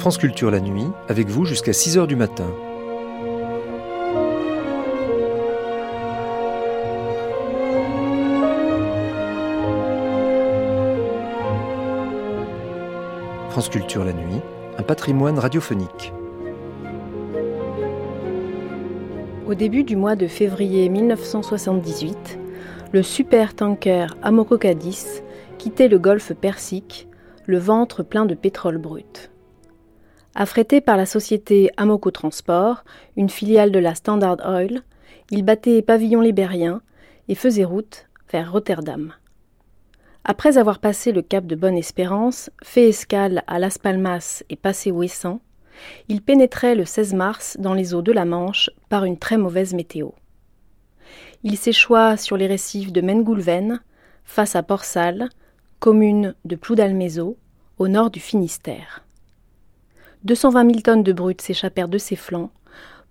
France Culture la nuit, avec vous jusqu'à 6h du matin. France Culture la nuit, un patrimoine radiophonique. Au début du mois de février 1978, le super-tanker Amoco Cadiz quittait le golfe Persique, le ventre plein de pétrole brut. Affrété par la société Amoco Transport, une filiale de la Standard Oil, il battait pavillon libérien et faisait route vers Rotterdam. Après avoir passé le cap de Bonne-Espérance, fait escale à Las Palmas et passé Ouessant, il pénétrait le 16 mars dans les eaux de la Manche par une très mauvaise météo. Il s'échoua sur les récifs de Mengoulven, face à Port-Salle, commune de Ploudalmézo, au nord du Finistère. 220 000 tonnes de brut s'échappèrent de ses flancs,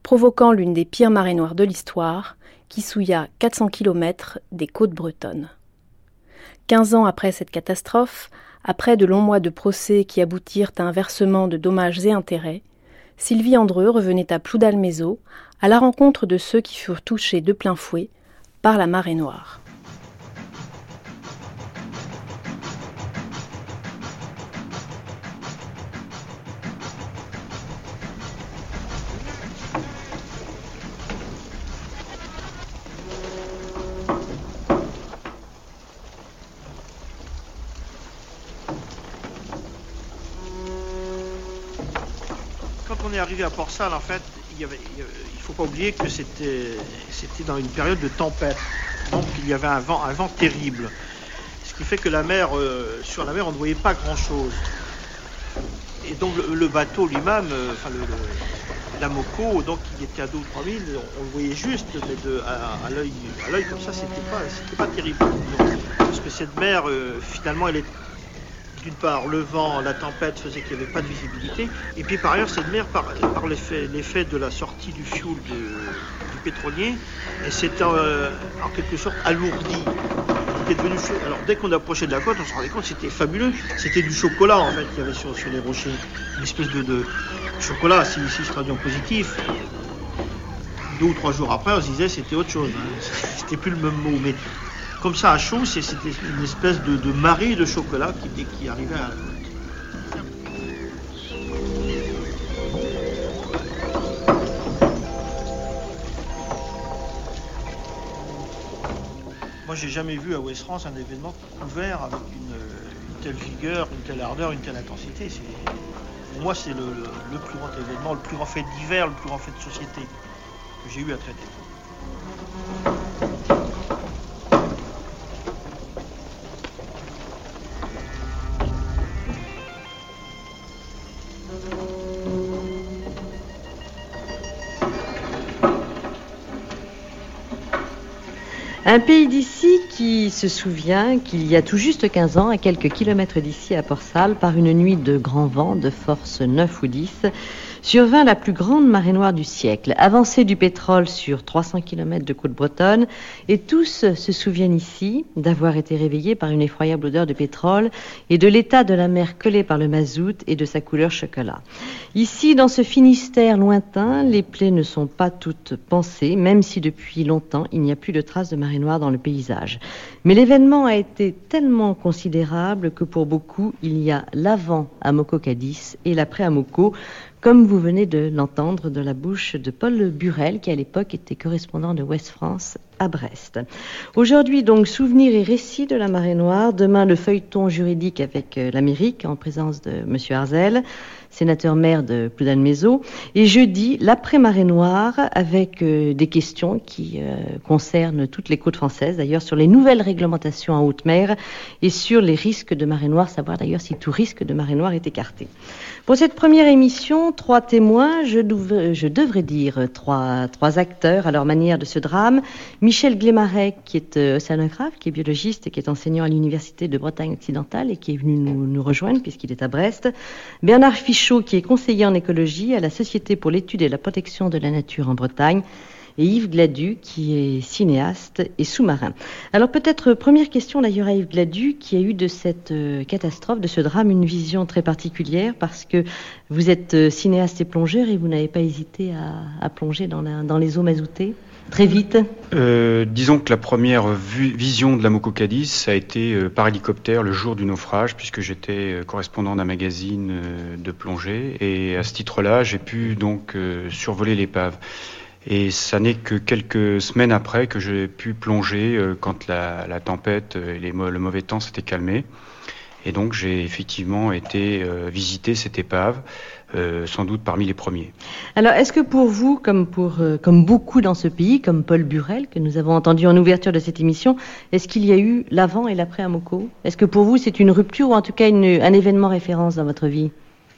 provoquant l'une des pires marées noires de l'histoire, qui souilla 400 km des côtes bretonnes. Quinze ans après cette catastrophe, après de longs mois de procès qui aboutirent à un versement de dommages et intérêts, Sylvie Andreux revenait à Ploudalmézo à la rencontre de ceux qui furent touchés de plein fouet par la marée noire. Arrivé à Port-Salle, en fait, il ne faut pas oublier que c'était dans une période de tempête. Donc il y avait un vent, terrible. Ce qui fait que la mer, euh, sur la mer, on ne voyait pas grand-chose. Et donc le, bateau lui-même, euh, enfin le, la Moco, donc il était à 2 ou 3 000, on, le voyait juste, mais à l'œil comme ça, c'était pas, pas terrible. parce que cette mer, euh, finalement, elle est d'une part, le vent, la tempête faisait qu'il n'y avait pas de visibilité. Et puis par ailleurs, cette mer, par, l'effet de la sortie du fioul du pétrolier, et c'était euh, en quelque sorte alourdi. Devenu, alors dès qu'on approchait de la côte, on se rendait compte que c'était fabuleux. C'était du chocolat en fait qu'il y avait sur, les rochers. Une espèce de, chocolat, si, si je traduis en positif. Deux ou trois jours après, on se disait c'était autre chose. Hein. C'était plus le même mot. Mais comme ça à chaud, c'était une espèce de, marée de chocolat qui, arrivait à Moi, j'ai jamais vu à West France un événement couvert avec une, telle vigueur, une telle ardeur, une telle intensité. Pour moi, c'est le, le, plus grand événement, le plus grand fait d'hiver, le plus grand fait de société que j'ai eu à traiter. Pays d'ici qui se souvient qu'il y a tout juste 15 ans, à quelques kilomètres d'ici à Port-Salle, par une nuit de grand vent de force 9 ou 10, survint la plus grande marée noire du siècle, avancée du pétrole sur 300 km de côte bretonne, et tous se souviennent ici d'avoir été réveillés par une effroyable odeur de pétrole et de l'état de la mer collée par le mazout et de sa couleur chocolat. Ici, dans ce Finistère lointain, les plaies ne sont pas toutes pensées, même si depuis longtemps il n'y a plus de traces de marée noire dans le paysage. Mais l'événement a été tellement considérable que pour beaucoup, il y a l'avant à Moko Cadiz et l'après à Moko, comme vous venez de l'entendre de la bouche de Paul Burel, qui à l'époque était correspondant de West France à Brest. Aujourd'hui, donc, souvenir et récit de la marée noire. Demain, le feuilleton juridique avec euh, l'Amérique en présence de M. Arzel sénateur maire de Ploudalmézo. Et jeudi, l'après-marée noire, avec euh, des questions qui euh, concernent toutes les côtes françaises, d'ailleurs sur les nouvelles réglementations en haute mer et sur les risques de marée noire, savoir d'ailleurs si tout risque de marée noire est écarté. Pour cette première émission, trois témoins, je, devrais dire trois, acteurs à leur manière de ce drame. Michel Glémaret, qui est euh, océanographe, qui est biologiste et qui est enseignant à l'Université de Bretagne occidentale et qui est venu nous rejoindre puisqu'il est à Brest. Bernard Fichot, qui est conseiller en écologie à la Société pour l'étude et la protection de la nature en Bretagne. Et Yves Gladu, qui est cinéaste et sous-marin. Alors peut-être première question d'ailleurs à Yves Gladu, qui a eu de cette euh, catastrophe, de ce drame, une vision très particulière, parce que vous êtes euh, cinéaste et plongeur et vous n'avez pas hésité à, plonger dans, les eaux mazoutées. Très vite euh, Disons que la première vision de la Moco Cadiz a été euh, par hélicoptère le jour du naufrage, puisque j'étais euh, correspondant d'un magazine de plongée. Et à ce titre-là, j'ai pu donc survoler l'épave. Et ça n'est que quelques semaines après que j'ai pu plonger quand la, tempête et les, le mauvais temps s'étaient calmés. Et donc j'ai effectivement été visiter cette épave euh, sans doute parmi les premiers. Alors, est-ce que pour vous, comme pour euh, comme beaucoup dans ce pays, comme Paul Burel que nous avons entendu en ouverture de cette émission, est-ce qu'il y a eu l'avant et l'après Amoko Est-ce que pour vous c'est une rupture ou en tout cas un événement référence dans votre vie?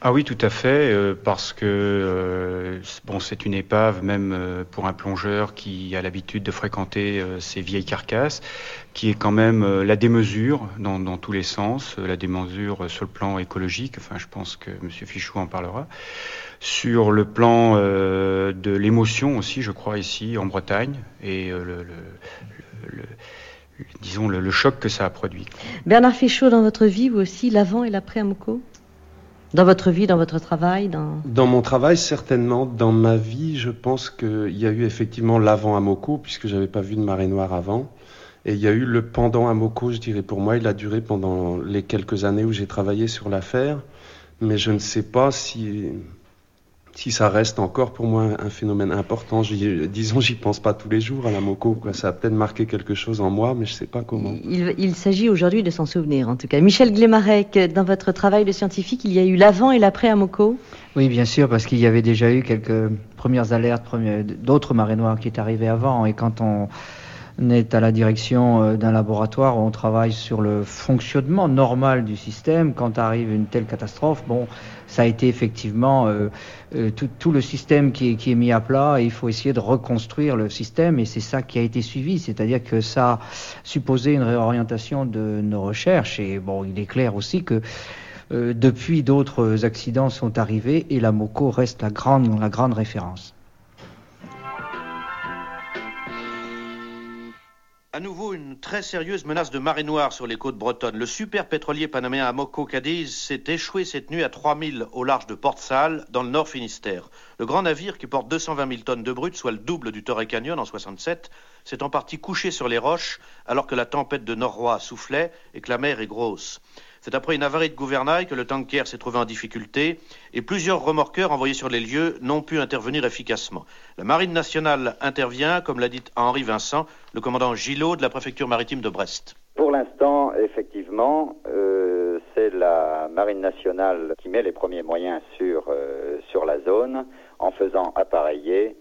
Ah oui, tout à fait, euh, parce que euh, bon, c'est une épave, même euh, pour un plongeur qui a l'habitude de fréquenter ces vieilles carcasses, qui est quand même la démesure dans, dans, tous les sens, la démesure sur le plan écologique. Enfin, je pense que M. Fichou en parlera. Sur le plan de l'émotion aussi, je crois ici en Bretagne, et le, disons le, choc que ça a produit. Bernard Fichot, dans votre vie, vous aussi, l'avant et l'après à dans votre vie, dans votre travail dans... dans mon travail, certainement. Dans ma vie, je pense qu'il y a eu effectivement l'avant à Moko, puisque j'avais pas vu de marée noire avant. Et il y a eu le pendant à Moko, je dirais pour moi. Il a duré pendant les quelques années où j'ai travaillé sur l'affaire. Mais je ne sais pas si si ça reste encore pour moi un phénomène important, disons, j'y pense pas tous les jours à la Moco. Quoi. Ça a peut-être marqué quelque chose en moi, mais je sais pas comment. Il, s'agit aujourd'hui de s'en souvenir, en tout cas. Michel Glemarek, dans votre travail de scientifique, il y a eu l'avant et l'après à Moco? Oui, bien sûr, parce qu'il y avait déjà eu quelques premières alertes, d'autres marées noires qui étaient arrivées avant. Et quand on est à la direction euh, d'un laboratoire où on travaille sur le fonctionnement normal du système. Quand arrive une telle catastrophe, bon, ça a été effectivement euh, euh, tout, le système qui est, mis à plat et il faut essayer de reconstruire le système et c'est ça qui a été suivi, c'est-à-dire que ça supposait une réorientation de nos recherches et bon, il est clair aussi que depuis d'autres accidents sont arrivés et la MOCO reste la grande, la grande référence. À nouveau, une très sérieuse menace de marée noire sur les côtes bretonnes. Le super pétrolier panaméen Amoco Cadiz s'est échoué cette nuit à 3000 au large de Port-Salle, dans le nord Finistère. Le grand navire, qui porte 220 000 tonnes de brut, soit le double du Torrey Canyon en 67, s'est en partie couché sur les roches alors que la tempête de Nord-Roi soufflait et que la mer est grosse. C'est après une avarie de gouvernail que le tanker s'est trouvé en difficulté et plusieurs remorqueurs envoyés sur les lieux n'ont pu intervenir efficacement. La Marine nationale intervient, comme l'a dit Henri Vincent, le commandant Gillot de la préfecture maritime de Brest. Pour l'instant, effectivement, euh, c'est la Marine nationale qui met les premiers moyens sur, euh, sur la zone en faisant appareiller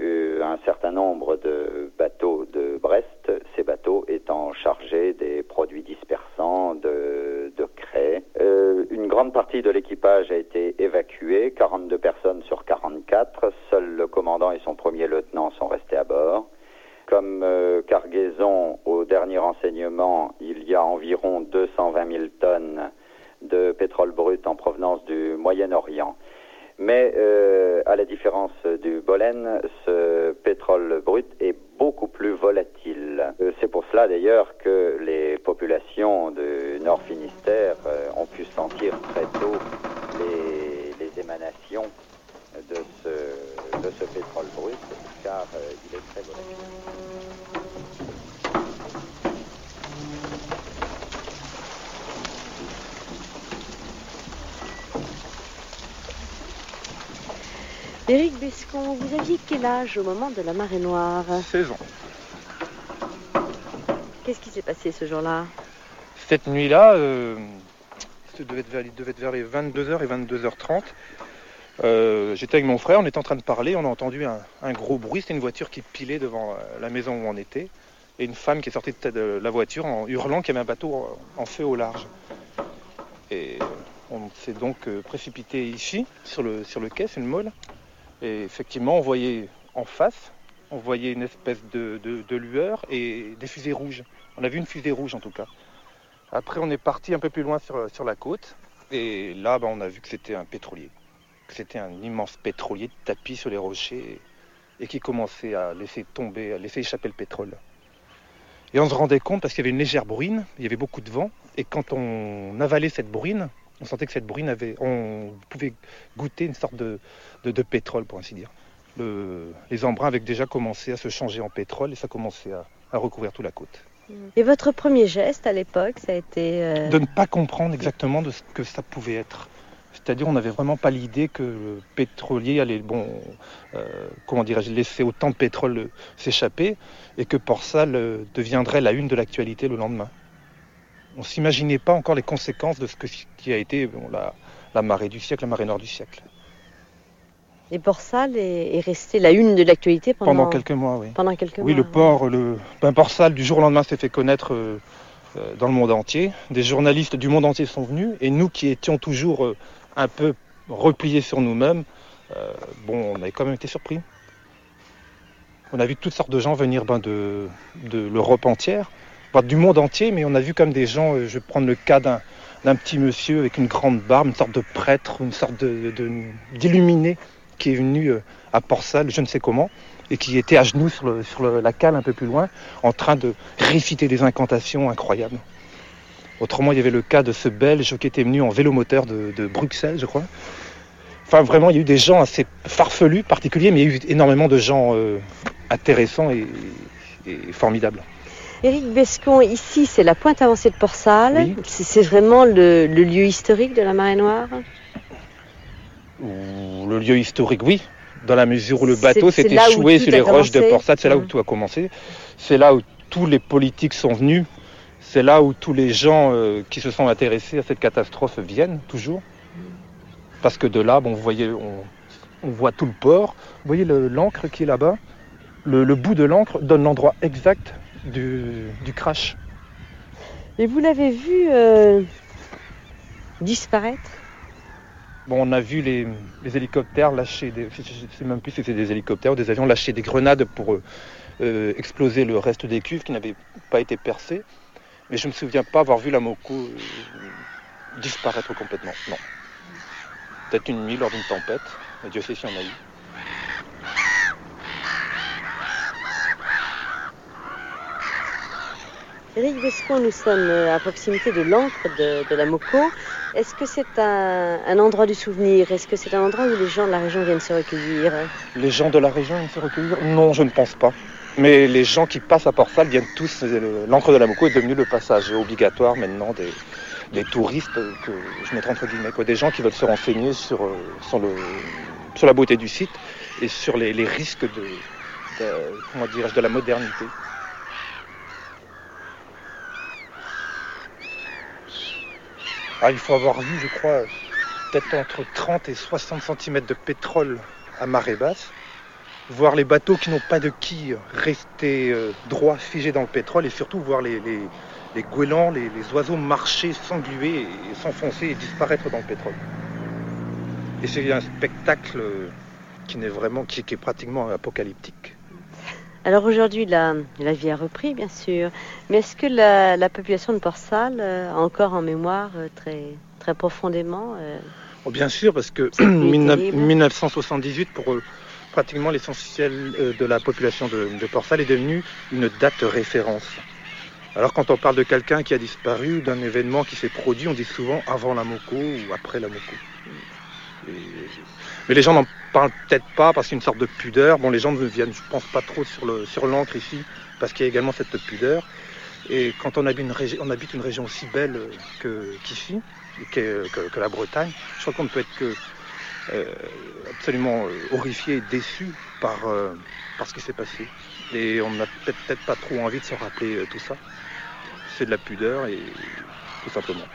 un certain nombre de bateaux de Brest, ces bateaux étant chargés des produits dispersants, de, craie. Euh, une grande partie de l'équipage a été évacuée, 42 personnes sur 44. Seul le commandant et son premier lieutenant sont restés à bord. Comme euh, cargaison, au dernier renseignement, il y a environ 220 000 tonnes de pétrole brut en provenance du Moyen-Orient. Mais euh, à la différence du Bolen, ce pétrole brut est beaucoup plus volatile. Euh, c'est pour cela d'ailleurs que les populations du Nord Finistère euh, ont pu sentir très tôt les, émanations de ce, de ce pétrole brut, car il est très volatile. Éric Bescon, vous aviez quel âge au moment de la marée noire 16 ans. Qu'est-ce qui s'est passé ce jour-là Cette nuit-là, euh, devait il devait être vers les 22h et 22h30. Euh, j'étais avec mon frère, on était en train de parler, on a entendu un, gros bruit, c'était une voiture qui pilait devant euh, la maison où on était, et une femme qui est sortie de la voiture en hurlant qu'il y avait un bateau en feu au large. Et on s'est donc précipité ici, sur le, sur le quai, c'est une molle. Et effectivement, on voyait en face, on voyait une espèce de, lueur et des fusées rouges. On a vu une fusée rouge en tout cas. Après, on est parti un peu plus loin sur, la côte. Et là, ben, on a vu que c'était un pétrolier. Que c'était un immense pétrolier tapis sur les rochers. et qui commençait à laisser tomber, à laisser échapper le pétrole. Et on se rendait compte parce qu'il y avait une légère bruine, il y avait beaucoup de vent, et quand on avalait cette bruine, on sentait que cette bruine avait, on pouvait goûter une sorte de, de, pétrole, pour ainsi dire. les embruns avaient déjà commencé à se changer en pétrole et ça commençait à, à recouvrir toute la côte. Et votre premier geste à l'époque, ça a été... Euh, de ne pas comprendre exactement de ce que ça pouvait être. C'est-à-dire, on n'avait vraiment pas l'idée que le pétrolier allait, bon, euh, comment dirais-je, laisser autant de pétrole s'échapper et que Port Salle deviendrait la une de l'actualité le lendemain. On ne s'imaginait pas encore les conséquences de ce qui a été la, marée du siècle, la marée nord du siècle. Et Port Salle est, resté la une de l'actualité pendant... pendant quelques mois, oui. Pendant quelques oui, le port, le ben, Port Salle du jour au lendemain s'est fait connaître euh, euh, dans le monde entier. Des journalistes du monde entier sont venus et nous qui étions toujours un peu repliés sur nous-mêmes, euh, bon, on avait quand même été surpris. On a vu toutes sortes de gens venir ben, de, l'Europe entière, du monde entier, mais on a vu comme des gens, euh, je vais prendre le cas d'un petit monsieur avec une grande barbe, une sorte de prêtre, une sorte d'illuminé qui est venu euh, à Port-Salle, je ne sais comment, et qui était à genoux sur, la cale un peu plus loin, en train de réciter des incantations incroyables. Autrement, il y avait le cas de ce Belge qui était venu en vélomoteur de, de Bruxelles, je crois. Enfin, vraiment, il y a eu des gens assez farfelus, particuliers, mais il y a eu énormément de gens euh, intéressants et, formidables. Éric Bescon, ici, c'est la pointe avancée de Port-Salle. C'est vraiment le, lieu historique de la marée noire Le lieu historique, oui. Dans la mesure où le bateau s'est échoué sur les roches de Port-Salle, c'est là où mmh. tout a commencé. C'est là où tous les politiques sont venus c'est là où tous les gens euh, qui se sont intéressés à cette catastrophe viennent toujours. Parce que de là, bon, vous voyez, on, voit tout le port. Vous voyez l'encre qui est là-bas le, bout de l'encre donne l'endroit exact du, crash. Et vous l'avez vu euh, disparaître? Bon, on a vu les, hélicoptères lâcher des. Je sais même plus si c'est des hélicoptères ou des avions lâcher des grenades pour euh, exploser le reste des cuves qui n'avaient pas été percées. Mais je ne me souviens pas avoir vu la Moko euh, disparaître complètement. Non. Peut-être une nuit lors d'une tempête. Dieu sait si on a eu. Éric Vescon, nous sommes euh, à proximité de l'encre de, la Moko. Est-ce que c'est un, endroit du souvenir? Est-ce que c'est un endroit où les gens de la région viennent se recueillir? Les gens de la région viennent se recueillir? Non, je ne pense pas. Mais les gens qui passent à Port-Salle viennent tous. L'encre de la Moko est devenu le passage obligatoire maintenant des, touristes, que je mettrai entre guillemets, des gens qui veulent se renseigner sur, euh, la beauté du site et sur les, risques de la modernité. Ah, il faut avoir vu, je crois, peut-être entre 30 et 60 cm de pétrole à marée basse voir les bateaux qui n'ont pas de quilles rester euh, droits, figés dans le pétrole, et surtout voir les, les, les goélands, les, oiseaux marcher, s'engluer, et s'enfoncer et disparaître dans le pétrole. Et c'est un spectacle qui, n'est vraiment, qui, est pratiquement apocalyptique. Alors aujourd'hui, la, la, vie a repris, bien sûr, mais est-ce que la, population de Port-Salle euh, a encore en mémoire euh, très, très profondément oh, Bien sûr, parce que 1978, pour pratiquement l'essentiel euh, de la population de, Port-Salle est devenu une date référence. Alors quand on parle de quelqu'un qui a disparu, d'un événement qui s'est produit, on dit souvent avant la Moco ou après la Moco. Mais les gens n'en parlent peut-être pas parce qu'il y a une sorte de pudeur. Bon, les gens ne viennent, je pense, pas trop sur l'encre sur ici parce qu'il y a également cette pudeur. Et quand on habite une, région, on habite une région aussi belle qu'ici, que, que, la Bretagne, je crois qu'on ne peut être que euh, absolument euh, horrifié et déçu par, euh, par ce qui s'est passé. Et on n'a peut-être pas trop envie de se rappeler tout ça. C'est de la pudeur et tout simplement.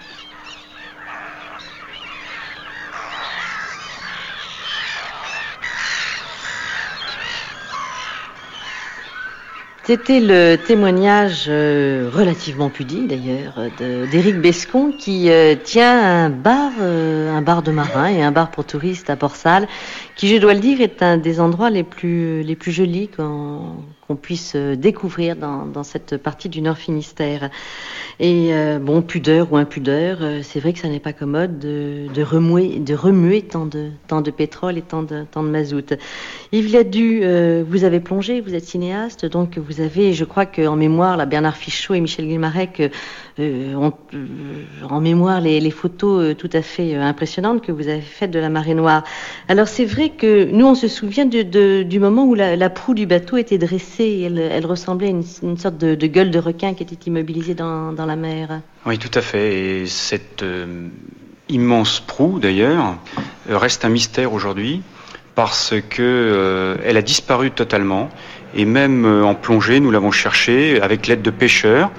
C'était le témoignage euh, relativement pudique d'ailleurs d'Éric Bescon qui euh, tient un bar, euh, un bar de marins et un bar pour touristes à Port-Salle, qui je dois le dire est un des endroits les plus les plus jolis qu'on qu'on puisse euh, découvrir dans, cette partie du Nord Finistère. Et euh, bon, pudeur ou impudeur, euh, c'est vrai que ça n'est pas commode de, remuer, tant de, pétrole et tant de, tant de mazout. Yves Liadu, euh, vous avez plongé, vous êtes cinéaste, donc vous avez, je crois qu'en mémoire, la Bernard Fichot et Michel Guilmarec ont en mémoire les, photos tout à fait impressionnantes que vous avez faites de la marée noire. Alors c'est vrai que nous, on se souvient du moment où la, proue du bateau était dressée, elle, ressemblait à une, sorte de, gueule de requin qui était immobilisée dans, la mer. Oui, tout à fait. Et cette euh, immense proue, d'ailleurs, reste un mystère aujourd'hui parce que euh, elle a disparu totalement. Et même euh, en plongée, nous l'avons cherchée avec l'aide de pêcheurs,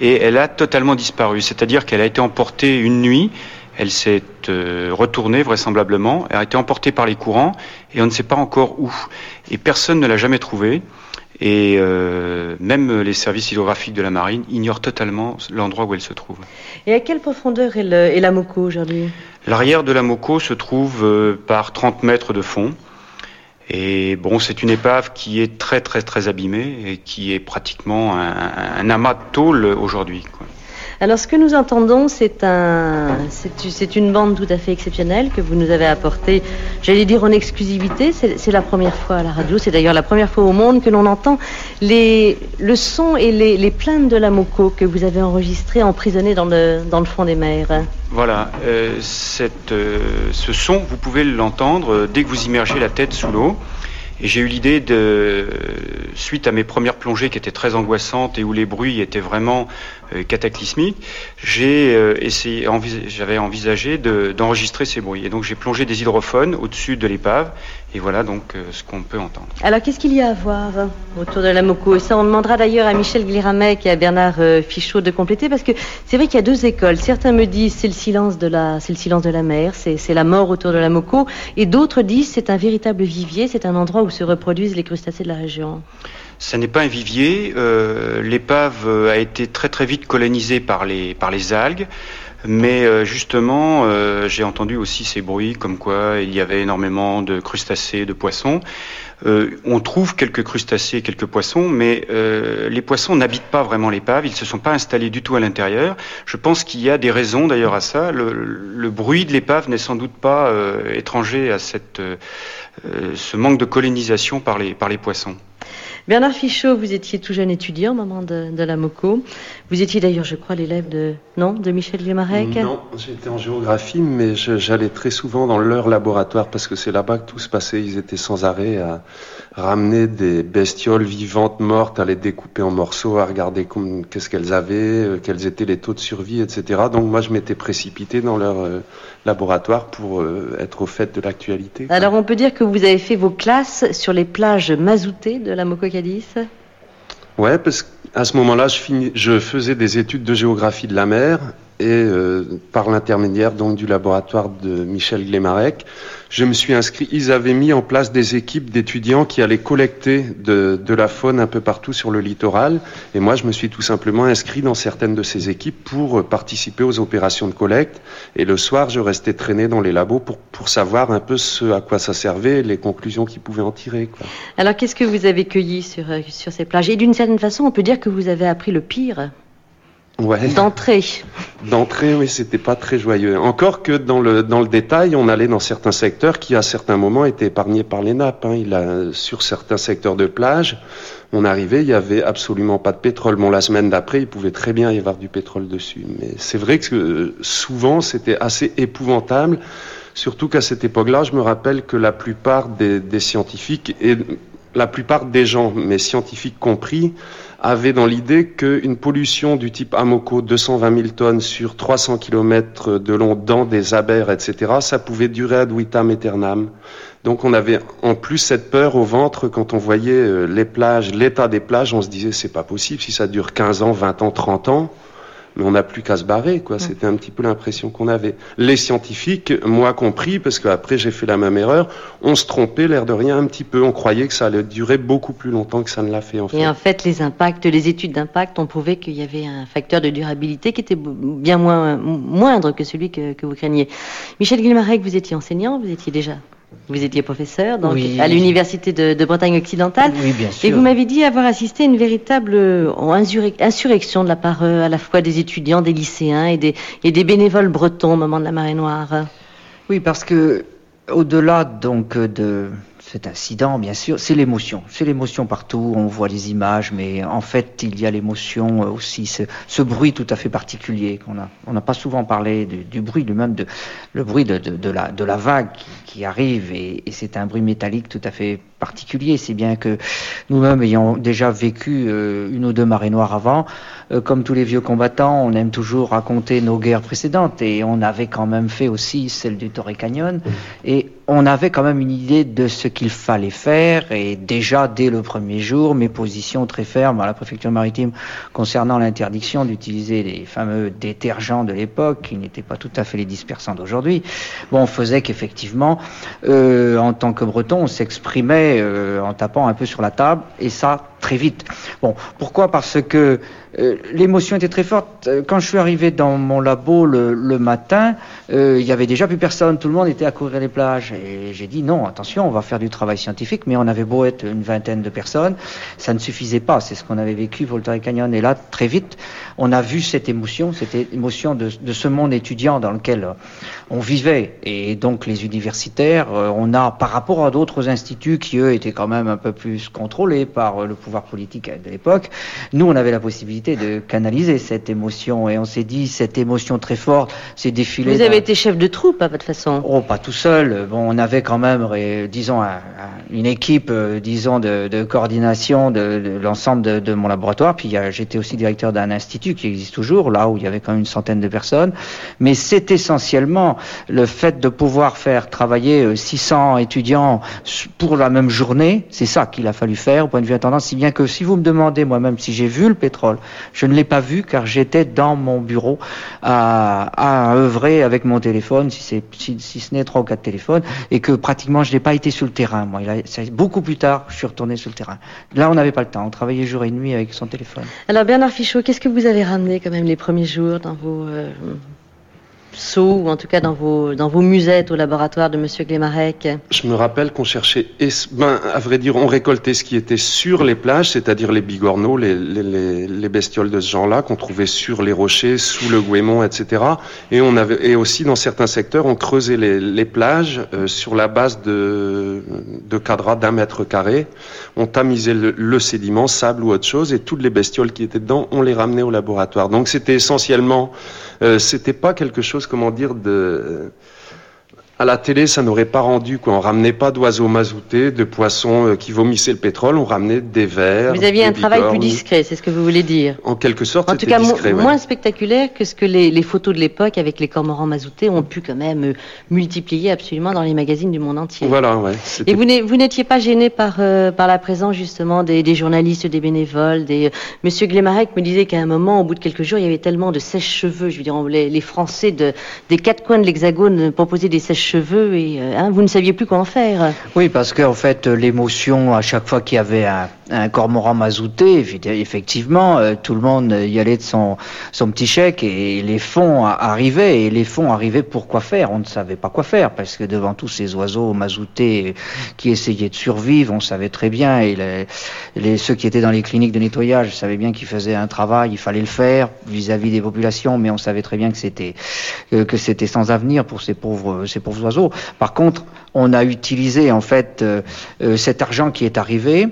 et elle a totalement disparu. C'est-à-dire qu'elle a été emportée une nuit. Elle s'est euh, retournée vraisemblablement, elle a été emportée par les courants et on ne sait pas encore où. Et personne ne l'a jamais trouvée. Et euh, même les services hydrographiques de la marine ignorent totalement l'endroit où elle se trouve. Et à quelle profondeur est, le, est la Moco aujourd'hui? L'arrière de la Moco se trouve euh, par 30 mètres de fond. Et bon, c'est une épave qui est très très très abîmée et qui est pratiquement un, amas de tôle aujourd'hui. Alors ce que nous entendons, c'est un, c'est une bande tout à fait exceptionnelle que vous nous avez apportée, j'allais dire en exclusivité. C'est la première fois à la radio, c'est d'ailleurs la première fois au monde que l'on entend les, le son et les, plaintes de la Moco que vous avez enregistrées emprisonnées dans le, fond des mers. Voilà, euh, euh, ce son, vous pouvez l'entendre dès que vous immergez la tête sous l'eau. Et j'ai eu l'idée de, suite à mes premières plongées qui étaient très angoissantes et où les bruits étaient vraiment euh, cataclysmiques, j'ai euh, essayé, j'avais envisagé d'enregistrer de, ces bruits. Et donc j'ai plongé des hydrophones au-dessus de l'épave. Et voilà donc euh, ce qu'on peut entendre. Alors qu'est-ce qu'il y a à voir autour de la Moco? Ça, on demandera d'ailleurs à Michel Gliramec et à Bernard Fichot de compléter parce que c'est vrai qu'il y a deux écoles. Certains me disent c'est le silence de la, c'est le silence de la mer, c'est la mort autour de la Moco, et d'autres disent c'est un véritable vivier, c'est un endroit où se reproduisent les crustacés de la région. Ça n'est pas un vivier. Euh, L'épave a été très très vite colonisée par les, algues. Mais euh, justement, euh, j'ai entendu aussi ces bruits comme quoi il y avait énormément de crustacés, de poissons. Euh, on trouve quelques crustacés, quelques poissons, mais euh, les poissons n'habitent pas vraiment l'épave, ils ne se sont pas installés du tout à l'intérieur. Je pense qu'il y a des raisons d'ailleurs à ça. Le, bruit de l'épave n'est sans doute pas euh, étranger à cette, ce manque de colonisation par les poissons. Bernard Fichot, vous étiez tout jeune étudiant au moment de, de la MOCO. Vous étiez d'ailleurs, je crois, l'élève de non de Michel Guémarec Non, j'étais en géographie, mais j'allais très souvent dans leur laboratoire parce que c'est là-bas que tout se passait. Ils étaient sans arrêt à ramener des bestioles vivantes, mortes, à les découper en morceaux, à regarder qu'est-ce qu'elles avaient, euh, quels étaient les taux de survie, etc. Donc moi, je m'étais précipité dans leur euh, laboratoire pour euh, être au fait de l'actualité. Alors on peut dire que vous avez fait vos classes sur les plages mazoutées de la Moco Cadiz Ouais, parce qu'à ce moment-là, je, finis, je faisais des études de géographie de la mer et euh, par l'intermédiaire donc du laboratoire de Michel Glémarec, je me suis inscrit. Ils avaient mis en place des équipes d'étudiants qui allaient collecter de, la faune un peu partout sur le littoral. Et moi, je me suis tout simplement inscrit dans certaines de ces équipes pour participer aux opérations de collecte. Et le soir, je restais traîné dans les labos pour, pour savoir un peu ce à quoi ça servait, les conclusions qu'ils pouvaient en tirer. Alors, qu'est-ce que vous avez cueilli sur, euh, sur ces plages? Et d'une certaine façon, on peut dire que vous avez appris le pire Ouais. D'entrée. D'entrée, oui, c'était pas très joyeux. Encore que dans le, dans le détail, on allait dans certains secteurs qui, à certains moments, étaient épargnés par les nappes. Hein. Il a, sur certains secteurs de plage, on arrivait, il y avait absolument pas de pétrole. Bon, la semaine d'après, il pouvait très bien y avoir du pétrole dessus. Mais c'est vrai que souvent, c'était assez épouvantable. Surtout qu'à cette époque-là, je me rappelle que la plupart des, des scientifiques et la plupart des gens, mais scientifiques compris, avaient dans l'idée qu'une pollution du type Amoco, 220 000 tonnes sur 300 km de long dans des abers, etc., ça pouvait durer ad vitam aeternam. Donc on avait en plus cette peur au ventre quand on voyait les plages, l'état des plages, on se disait c'est pas possible si ça dure 15 ans, 20 ans, 30 ans mais on n'a plus qu'à se barrer, quoi. C'était un petit peu l'impression qu'on avait. Les scientifiques, moi compris, parce qu'après j'ai fait la même erreur, on se trompait l'air de rien un petit peu. On croyait que ça allait durer beaucoup plus longtemps que ça ne l'a fait en fait. Et en fait, les impacts, les études d'impact ont prouvé qu'il y avait un facteur de durabilité qui était bien moins moindre que celui que, que vous craigniez. Michel Guilmarec, vous étiez enseignant, vous étiez déjà Vous étiez professeur donc, à l'université de, Bretagne occidentale. Oui, bien sûr. Et vous m'avez dit avoir assisté à une véritable euh, insurrection de la part euh, à la fois des étudiants, des lycéens et des, et des bénévoles bretons au moment de la marée noire. Oui, parce que au-delà donc de cet incident, bien sûr, c'est l'émotion. C'est l'émotion partout, on voit les images, mais en fait, il y a l'émotion aussi, ce, bruit tout à fait particulier qu'on a. On n'a pas souvent parlé du, bruit, même de, le bruit de, la, de la vague qui, arrive, et, c'est un bruit métallique tout à fait particulier. C'est bien que nous-mêmes, ayant déjà vécu euh, une ou deux marées noires avant, euh, comme tous les vieux combattants, on aime toujours raconter nos guerres précédentes, et on avait quand même fait aussi celle du Torrey Canyon, et on avait quand même une idée de ce qu'il fallait faire et déjà dès le premier jour, mes positions très fermes à la préfecture maritime concernant l'interdiction d'utiliser les fameux détergents de l'époque qui n'étaient pas tout à fait les dispersants d'aujourd'hui. Bon, on faisait qu'effectivement, euh, en tant que breton, on s'exprimait euh, en tapant un peu sur la table et ça très vite. Bon, pourquoi? Parce que euh, l'émotion était très forte. Euh, quand je suis arrivé dans mon labo le, matin, euh, il y avait déjà plus personne. Tout le monde était à courir les plages. Et j'ai dit non, attention, on va faire du travail scientifique. Mais on avait beau être une vingtaine de personnes, ça ne suffisait pas. C'est ce qu'on avait vécu le Torrey Canyon. Et là, très vite, on a vu cette émotion, cette émotion de ce monde étudiant dans lequel on vivait. Et donc les universitaires, on a, par rapport à d'autres instituts qui, eux, étaient quand même un peu plus contrôlés par le pouvoir politique de l'époque, nous, on avait la possibilité de canaliser cette émotion. Et on s'est dit, cette émotion très forte, c'est défilé. Vous avez été chef de troupe, à votre façon Oh, pas tout seul. Bon, on avait quand même, disons, une équipe, euh, disons, de, coordination de, l'ensemble de, mon laboratoire. Puis j'étais aussi directeur d'un institut qui existe toujours, là où il y avait quand même une centaine de personnes. Mais c'est essentiellement le fait de pouvoir faire travailler 600 euh, étudiants pour la même journée. C'est ça qu'il a fallu faire au point de vue intendant. Si bien que si vous me demandez moi-même si j'ai vu le pétrole, je ne l'ai pas vu car j'étais dans mon bureau à, œuvrer avec mon téléphone, si, ce n'est trois ou quatre téléphones, et que pratiquement je n'ai pas été sur le terrain. Moi, beaucoup plus tard, je suis retourné sur le terrain. Là, on n'avait pas le temps. On travaillait jour et nuit avec son téléphone. Alors Bernard Fichot, qu'est-ce que vous avez ramené quand même les premiers jours dans vos euh, saut, ou en tout cas dans vos, dans vos musettes au laboratoire de Monsieur Glemarek Je me rappelle qu'on cherchait, ben, à vrai dire, on récoltait ce qui était sur les plages, c'est-à-dire les bigorneaux, les, les, les, bestioles de ce genre-là, qu'on trouvait sur les rochers, sous le Guémont, etc. Et, on avait, et aussi, dans certains secteurs, on creusait les, les plages euh, sur la base de, de cadres d'un mètre carré. On tamisait le, le sédiment, sable ou autre chose, et toutes les bestioles qui étaient dedans, on les ramenait au laboratoire. Donc c'était essentiellement euh, c'était pas quelque chose, comment dire, de à la télé, ça n'aurait pas rendu quoi. On ramenait pas d'oiseaux mazoutés, de poissons euh, qui vomissaient le pétrole. On ramenait des vers. Vous aviez un travail plus discret, c'est ce que vous voulez dire. En quelque sorte, en tout cas moins spectaculaire que ce que les, photos de l'époque avec les cormorans mazoutés ont pu quand même euh, multiplier absolument dans les magazines du monde entier. Voilà, ouais. Et vous n'étiez pas gêné par euh, par la présence justement des, journalistes, des bénévoles, des. Monsieur Glemarek me disait qu'à un moment, au bout de quelques jours, il y avait tellement de sèches-cheveux. Je veux dire, les, les Français de des quatre coins de l'Hexagone proposaient des sèches cheveux et euh, hein, vous ne saviez plus quoi en faire. Oui, parce qu'en fait, l'émotion, à chaque fois qu'il y avait un, cormoran mazouté, effectivement, euh, tout le monde y allait de son, petit chèque et les fonds arrivaient. Et les fonds arrivaient pour quoi faire On ne savait pas quoi faire parce que devant tous ces oiseaux mazoutés qui essayaient de survivre, on savait très bien. Et ceux qui étaient dans les cliniques de nettoyage savaient bien qu'ils faisaient un travail, il fallait le faire vis-à-vis des populations, mais on savait très bien que c'était que c'était sans avenir pour ces pauvres Par contre, on a utilisé en fait euh, euh, cet argent qui est arrivé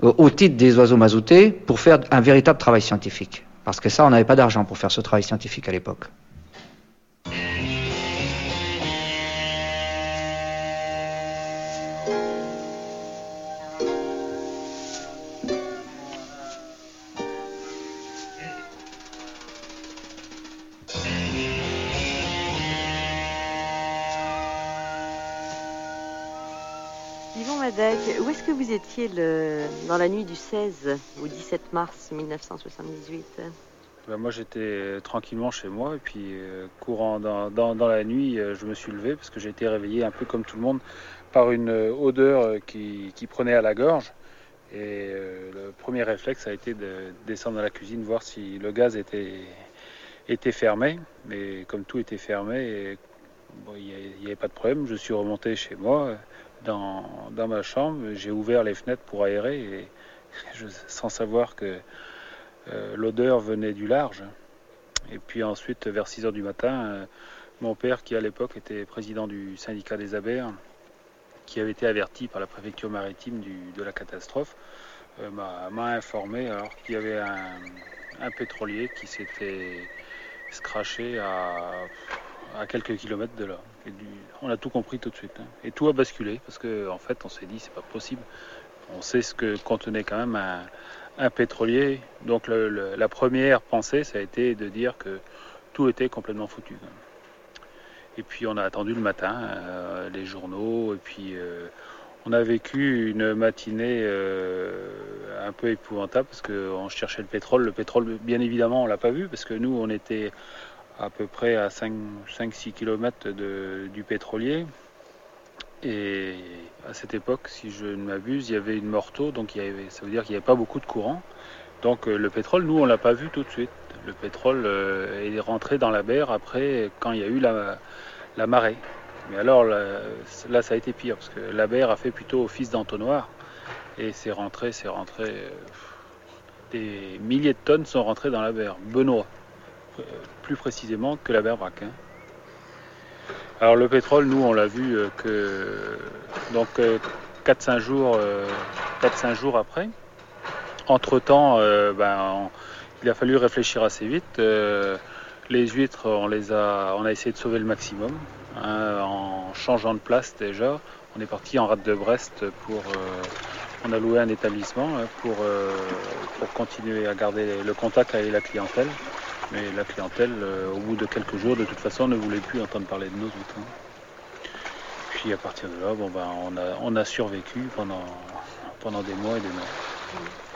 au titre des oiseaux mazoutés pour faire un véritable travail scientifique. Parce que ça, on n'avait pas d'argent pour faire ce travail scientifique à l'époque. Où est-ce que vous étiez dans la nuit du 16 au 17 mars 1978 ben Moi, j'étais tranquillement chez moi et puis euh, courant dans, la nuit, euh, je me suis levé parce que j'ai été réveillé un peu comme tout le monde par une euh, odeur qui, prenait à la gorge. Et le premier réflexe a été de descendre dans la cuisine, voir si le gaz était fermé. Mais comme tout était fermé, il n'y avait pas de problème. Je suis remonté chez moi, dans, ma chambre. J'ai ouvert les fenêtres pour aérer, et sans savoir que euh, l'odeur venait du large. Et puis ensuite, vers 6 heures du matin, euh, mon père, qui à l'époque était président du syndicat des abers, qui avait été averti par la préfecture maritime de la catastrophe, euh, m'a informé qu'il y avait un, pétrolier qui s'était scratché à, quelques kilomètres de là. On a tout compris tout de suite. Hein. Et tout a basculé parce qu'en en fait, on s'est dit c'est pas possible. On sait ce que contenait quand même un, pétrolier. Donc la première pensée, ça a été de dire que tout était complètement foutu. Et puis on a attendu le matin, euh, les journaux, et puis euh, on a vécu une matinée euh, un peu épouvantable parce qu'on cherchait le pétrole. Le pétrole, bien évidemment, on l'a pas vu parce que nous, on était à peu près à 5-6 km du pétrolier. Et à cette époque, si je ne m'abuse, il y avait une morteau, donc ça veut dire qu'il n'y avait pas beaucoup de courant. Donc le pétrole, nous, on ne l'a pas vu tout de suite. Le pétrole est rentré dans la mer après, quand il y a eu la, marée. Mais alors là, ça a été pire parce que la mer a fait plutôt office d'entonnoir et c'est rentré, c'est rentré. Euh, des milliers de tonnes sont rentrées dans la mer. Benoît, euh, plus précisément que la mer Braquin. Alors le pétrole, nous, on l'a vu euh, que donc 4-5 jours, 4 jours après. Entre-temps, ben, il a fallu réfléchir assez vite. Les huîtres, on les a, on a essayé de sauver le maximum hein, en changeant de place déjà. On est parti en rade de Brest pour, euh, on a loué un établissement hein, pour, euh, pour continuer à garder le contact avec la clientèle. Mais la clientèle, euh, au bout de quelques jours, de toute façon, ne voulait plus entendre parler de nos huîtres. Hein. Puis à partir de là, bon, ben, on, a, survécu pendant des mois et des mois.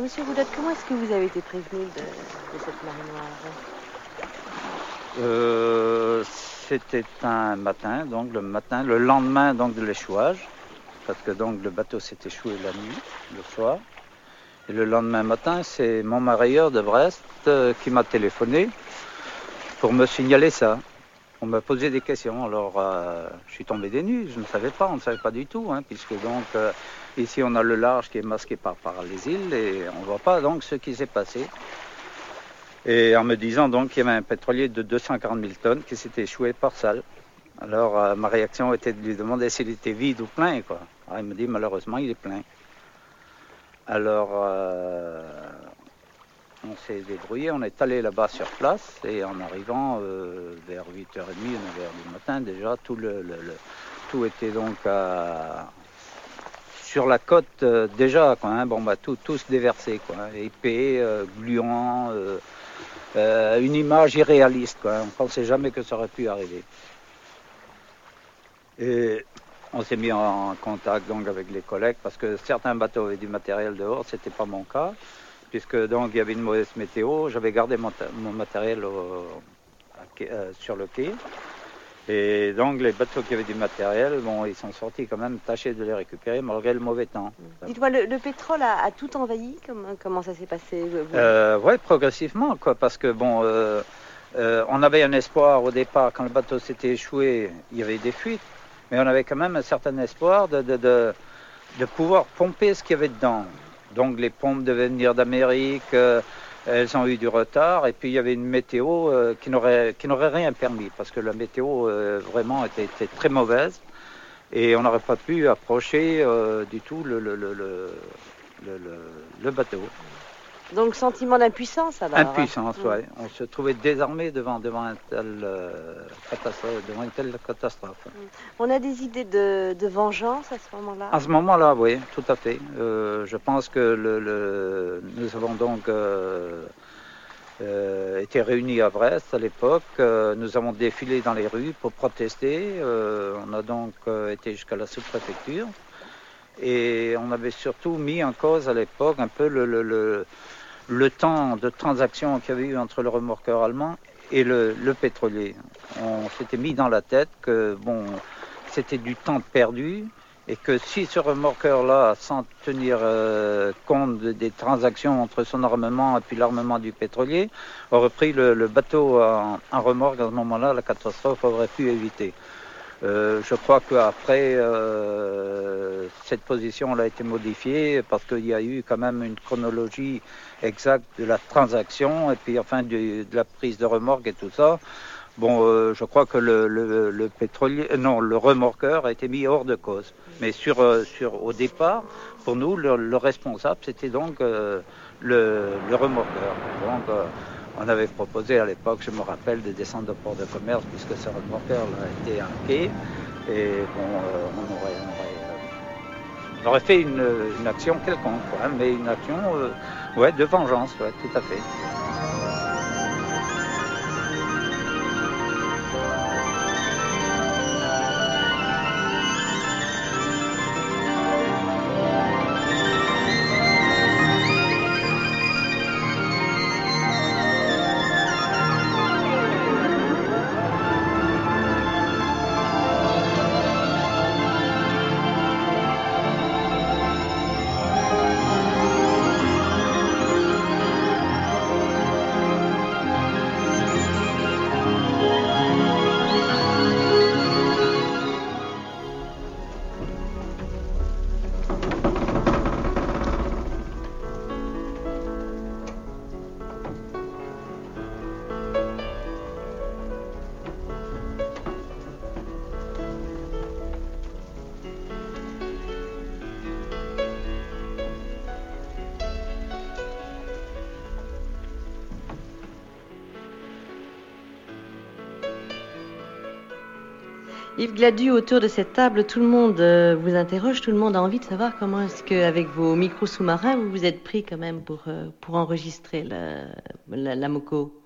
Monsieur Roudotte, comment est-ce que vous avez été prévenu de, cette marée noire euh, C'était un matin, donc le matin, le lendemain donc de l'échouage, parce que donc le bateau s'est échoué la nuit, le soir. Et le lendemain matin, c'est mon marailleur de Brest euh, qui m'a téléphoné pour me signaler ça. On m'a posé des questions, alors euh, je suis tombé des nues, je ne savais pas, on ne savait pas du tout, hein, puisque donc Ici, on a le large qui est masqué par, les îles et on ne voit pas donc ce qui s'est passé. Et en me disant donc qu'il y avait un pétrolier de 240 000 tonnes qui s'était échoué par salle. Alors euh, ma réaction était de lui demander s'il était vide ou plein. Il me dit malheureusement il est plein. Alors euh, on s'est débrouillé, on est allé là-bas sur place et en arrivant euh, vers 8h30, 9h du matin déjà, tout, tout était donc à, sur la côte euh, déjà, quoi, hein, bon, bah, tout, se déversait, épais, euh, gluant, euh, une image irréaliste. Quoi, on ne pensait jamais que ça aurait pu arriver. Et on s'est mis en contact donc avec les collègues parce que certains bateaux avaient du matériel dehors, c'était pas mon cas, puisque donc il y avait une mauvaise météo. J'avais gardé mon, matériel sur le quai. Et donc les bateaux qui avaient du matériel, bon, ils sont sortis quand même tâchés de les récupérer malgré le mauvais temps. Dites-moi, le, pétrole a, tout envahi? Comment, comment ça s'est passé? Euh, Oui, progressivement, quoi, parce que bon, euh, euh, on avait un espoir au départ, quand le bateau s'était échoué, il y avait des fuites, mais on avait quand même un certain espoir de, de, de, de pouvoir pomper ce qu'il y avait dedans. Donc les pompes devaient venir d'Amérique, elles ont eu du retard et puis il y avait une météo euh, qui n'aurait rien permis parce que la météo euh, vraiment était, très mauvaise et on n'aurait pas pu approcher euh, du tout le, bateau. Donc sentiment d'impuissance alors Impuissance, oui. Ouais. On se trouvait désarmé devant, devant, un tel, catastrophe, devant une telle catastrophe. Mm. On a des idées de, de vengeance à ce moment-là? À ce moment-là, oui, tout à fait. je pense que le, nous avons donc euh, été réunis à Brest à l'époque. Euh, nous avons défilé dans les rues pour protester. Euh, on a donc été jusqu'à la sous-préfecture. Et on avait surtout mis en cause à l'époque un peu le, le temps de transaction qu'il y avait eu entre le remorqueur allemand et le, pétrolier. On s'était mis dans la tête que bon, c'était du temps perdu et que si ce remorqueur-là, sans tenir euh, compte des transactions entre son armement et puis l'armement du pétrolier, aurait pris le, bateau en, remorque, à ce moment-là, la catastrophe aurait pu éviter. Euh, je crois qu'après, euh, cette position a été modifiée parce qu'il y a eu quand même une chronologie exacte de la transaction et puis enfin de, la prise de remorque et tout ça. Bon, euh, je crois que le, pétrolier, non, le remorqueur a été mis hors de cause. Mais sur, sur au départ, pour nous, le, responsable, c'était donc le, remorqueur. Donc, on avait proposé à l'époque, je me rappelle, de descendre au port de commerce puisque ce remorqueur a été quai. Et bon, euh, on, aurait, on, aurait, fait une, action quelconque, mais une action euh, ouais, de vengeance, tout à fait. Yves Gladu, autour de cette table, tout le monde euh, vous interroge, tout le monde a envie de savoir comment est-ce qu'avec vos micros sous-marins, vous vous êtes pris quand même pour, euh, pour enregistrer la, la, Moco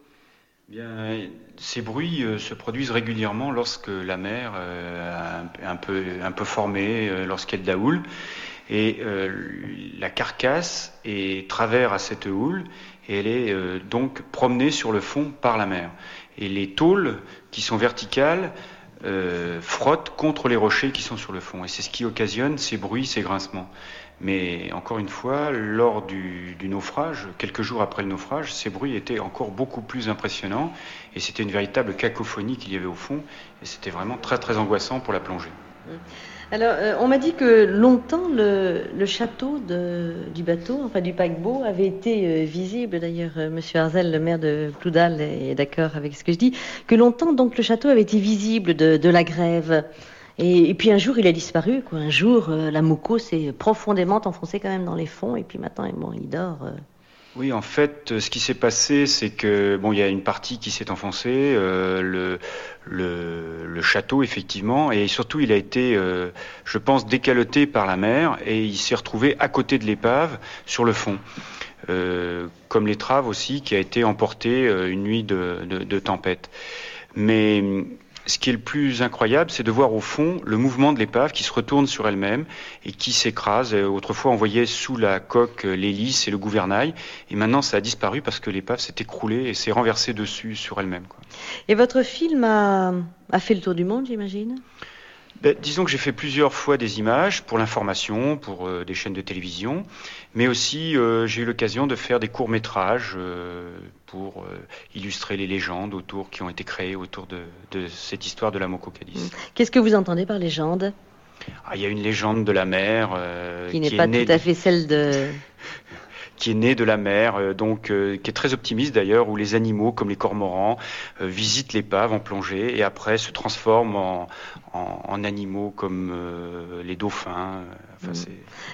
Bien, ces bruits euh, se produisent régulièrement lorsque la mer est un, peu, un peu formée, lorsqu'elle la houle. Et la carcasse est travers à cette houle et elle est donc promenée sur le fond par la mer. Et les tôles qui sont verticales euh, frotte contre les rochers qui sont sur le fond. Et c'est ce qui occasionne ces bruits, ces grincements. Mais encore une fois, lors du, naufrage, quelques jours après le naufrage, ces bruits étaient encore beaucoup plus impressionnants. Et c'était une véritable cacophonie qu'il y avait au fond. Et c'était vraiment très très angoissant pour la plongée. Alors, euh, on m'a dit que longtemps, le, château du bateau, enfin du paquebot, avait été euh, visible. D'ailleurs, M. Euh, Monsieur Arzel, le maire de Ploudal, est, d'accord avec ce que je dis. Que longtemps, donc, le château avait été visible de, la grève. Et, puis un jour, il a disparu. Quoi. Un jour, la Moko s'est profondément enfoncée quand même dans les fonds. Et puis maintenant, il dort. Oui, en fait, ce qui s'est passé, c'est que bon, il y a une partie qui s'est enfoncée, euh, le, château effectivement, et surtout, il a été, euh, je pense, décaloté par la mer et il s'est retrouvé à côté de l'épave sur le fond. Euh, comme l'étrave aussi, qui a été emportée une nuit de, de, de tempête. Mais ce qui est le plus incroyable, c'est de voir au fond le mouvement de l'épave qui se retourne sur elle-même et qui s'écrase. Euh, autrefois, on voyait sous la coque euh, l'hélice et le gouvernail, et maintenant ça a disparu parce que l'épave s'est écroulée et s'est renversée dessus sur elle-même. Et votre film a fait le tour du monde, j'imagine? Ben, disons que j'ai fait plusieurs fois des images pour l'information, pour euh, des chaînes de télévision, mais aussi euh, j'ai eu l'occasion de faire des courts métrages euh, pour illustrer les légendes autour qui ont été créées autour de, cette histoire de la Moko Cadiz. Mmh. Qu'est-ce que vous entendez par légende? Ah, Il y a une légende de la mer qui n'est pas tout à fait celle de qui est né de la mer, euh, donc euh, qui est très optimiste d'ailleurs, où les animaux comme les cormorans euh, visitent l'épave en plongée et après se transforment en, en, animaux comme les dauphins. Mm.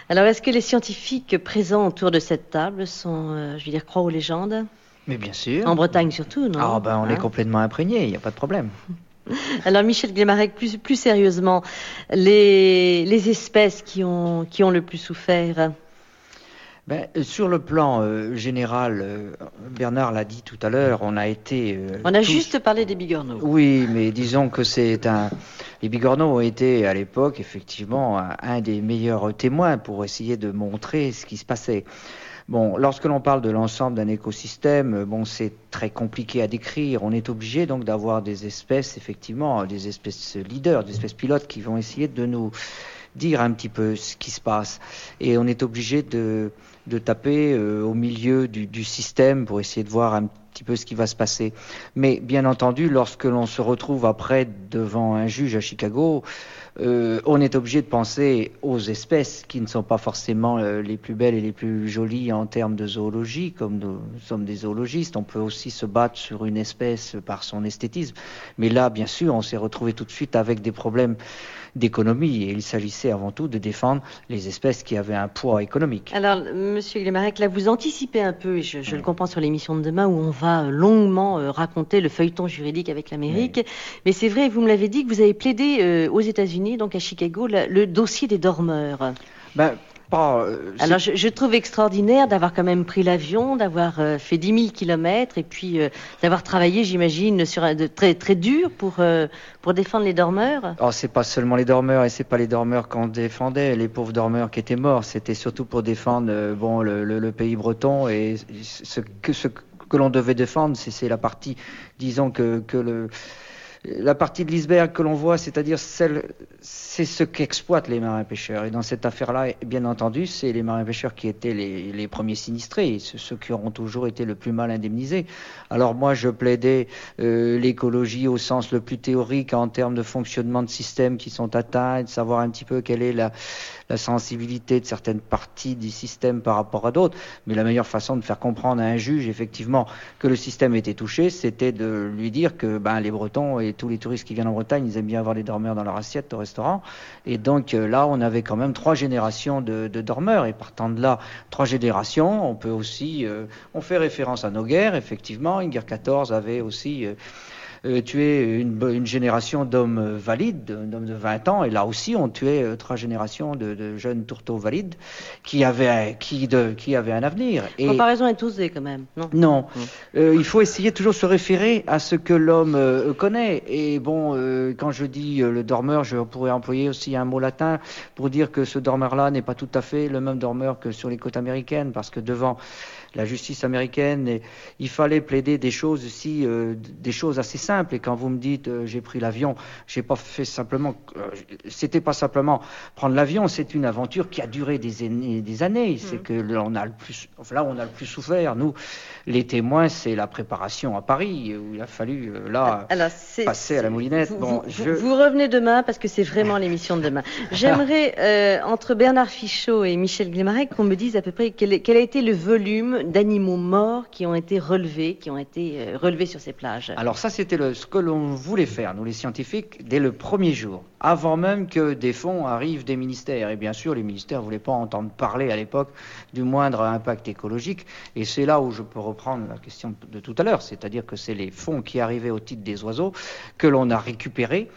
Alors, est-ce que les scientifiques présents autour de cette table sont, je veux dire, croient aux légendes Mais bien sûr. En Bretagne surtout, non? Ah ben, on est hein complètement imprégné, il n'y a pas de problème. Alors Michel Glemarec, plus, plus sérieusement, les, les espèces qui ont, qui ont le plus souffert? Ben, sur le plan euh, général, euh, Bernard l'a dit tout à l'heure, on a été. Euh, on a juste parlé des bigorneaux. Oui, mais disons que c'est un. Les bigorneaux ont été à l'époque effectivement un, des meilleurs témoins pour essayer de montrer ce qui se passait. Bon, lorsque l'on parle de l'ensemble d'un écosystème, bon, c'est très compliqué à décrire. On est obligé donc d'avoir des espèces, effectivement, des espèces leaders, des espèces pilotes qui vont essayer de nous dire un petit peu ce qui se passe. Et on est obligé de, de taper euh, au milieu du, système pour essayer de voir un petit peu ce qui va se passer. Mais bien entendu, lorsque l'on se retrouve après devant un juge à Chicago, euh, on est obligé de penser aux espèces qui ne sont pas forcément euh, les plus belles et les plus jolies en termes de zoologie, comme nous, sommes des zoologistes. On peut aussi se battre sur une espèce par son esthétisme. Mais là, bien sûr, on s'est retrouvé tout de suite avec des problèmes d'économie et il s'agissait avant tout de défendre les espèces qui avaient un poids économique. Alors, Monsieur Glemarek, là, vous anticipez un peu, et je, je oui. le comprends sur l'émission de demain, où on va longuement euh, raconter le feuilleton juridique avec l'Amérique. Oui. Mais c'est vrai, vous me l'avez dit, que vous avez plaidé euh, aux États-Unis, donc à Chicago, la, le dossier des dormeurs. Ben, pas, euh, Alors, je, je, trouve extraordinaire d'avoir quand même pris l'avion, d'avoir euh, fait 10 000 kilomètres et puis euh, d'avoir travaillé, j'imagine, sur un de très très dur pour euh, pour défendre les dormeurs. Oh, c'est pas seulement les dormeurs et c'est pas les dormeurs qu'on défendait, les pauvres dormeurs qui étaient morts. C'était surtout pour défendre euh, bon le, le, le, pays breton et ce que ce que l'on devait défendre, c'est la partie, disons que que le la partie de l'iceberg que l'on voit, c'est-à-dire celle, c'est ce qu'exploitent les marins pêcheurs. Et dans cette affaire-là, bien entendu, c'est les marins pêcheurs qui étaient les, les premiers sinistrés, ceux qui auront toujours été le plus mal indemnisés. Alors moi, je plaidais euh, l'écologie au sens le plus théorique en termes de fonctionnement de systèmes qui sont atteints, de savoir un petit peu quelle est la, la sensibilité de certaines parties du système par rapport à d'autres. Mais la meilleure façon de faire comprendre à un juge, effectivement, que le système était touché, c'était de lui dire que ben, les Bretons et tous les touristes qui viennent en Bretagne, ils aiment bien avoir des dormeurs dans leur assiette au restaurant. Et donc euh, là, on avait quand même trois générations de, de, dormeurs. Et partant de là, trois générations, on peut aussi, euh, on fait référence à nos guerres, effectivement. Une guerre 14 avait aussi euh, euh, tué une, une génération d'hommes euh, valides, d'hommes de 20 ans, et là aussi on tuait euh, trois générations de, de, jeunes tourteaux valides qui avaient, qui, de, qui avaient un avenir. Et... Comparaison est osée quand même, non? Non. Mmh. Euh, il faut essayer toujours se référer à ce que l'homme euh, connaît. Et bon, euh, quand je dis le dormeur, je pourrais employer aussi un mot latin pour dire que ce dormeur-là n'est pas tout à fait le même dormeur que sur les côtes américaines, parce que devant la justice américaine. Et il fallait plaider des choses aussi, euh, des choses assez simples. Et quand vous me dites euh, j'ai pris l'avion, j'ai pas fait simplement, euh, c'était pas simplement prendre l'avion, c'est une aventure qui a duré des années, des années. Mmh. C'est que là on a le plus, là on a le plus souffert. Nous, les témoins, c'est la préparation à Paris où il a fallu là Alors, passer à la moulinette. Vous, bon, vous, je... vous revenez demain parce que c'est vraiment l'émission de demain. J'aimerais entre Bernard Fichot et Michel Glemarec qu'on me dise à peu près quel, quel a été le volume d'animaux morts qui ont été euh, relevés sur ces plages. Alors ça, c'était ce que l'on voulait faire, nous les scientifiques, dès le premier jour, avant même que des fonds arrivent des ministères. Et bien sûr, les ministères ne voulaient pas entendre parler à l'époque du moindre impact écologique. Et c'est là où je peux reprendre la question de tout à l'heure, c'est-à-dire que c'est les fonds qui arrivaient au titre des oiseaux que l'on a récupérés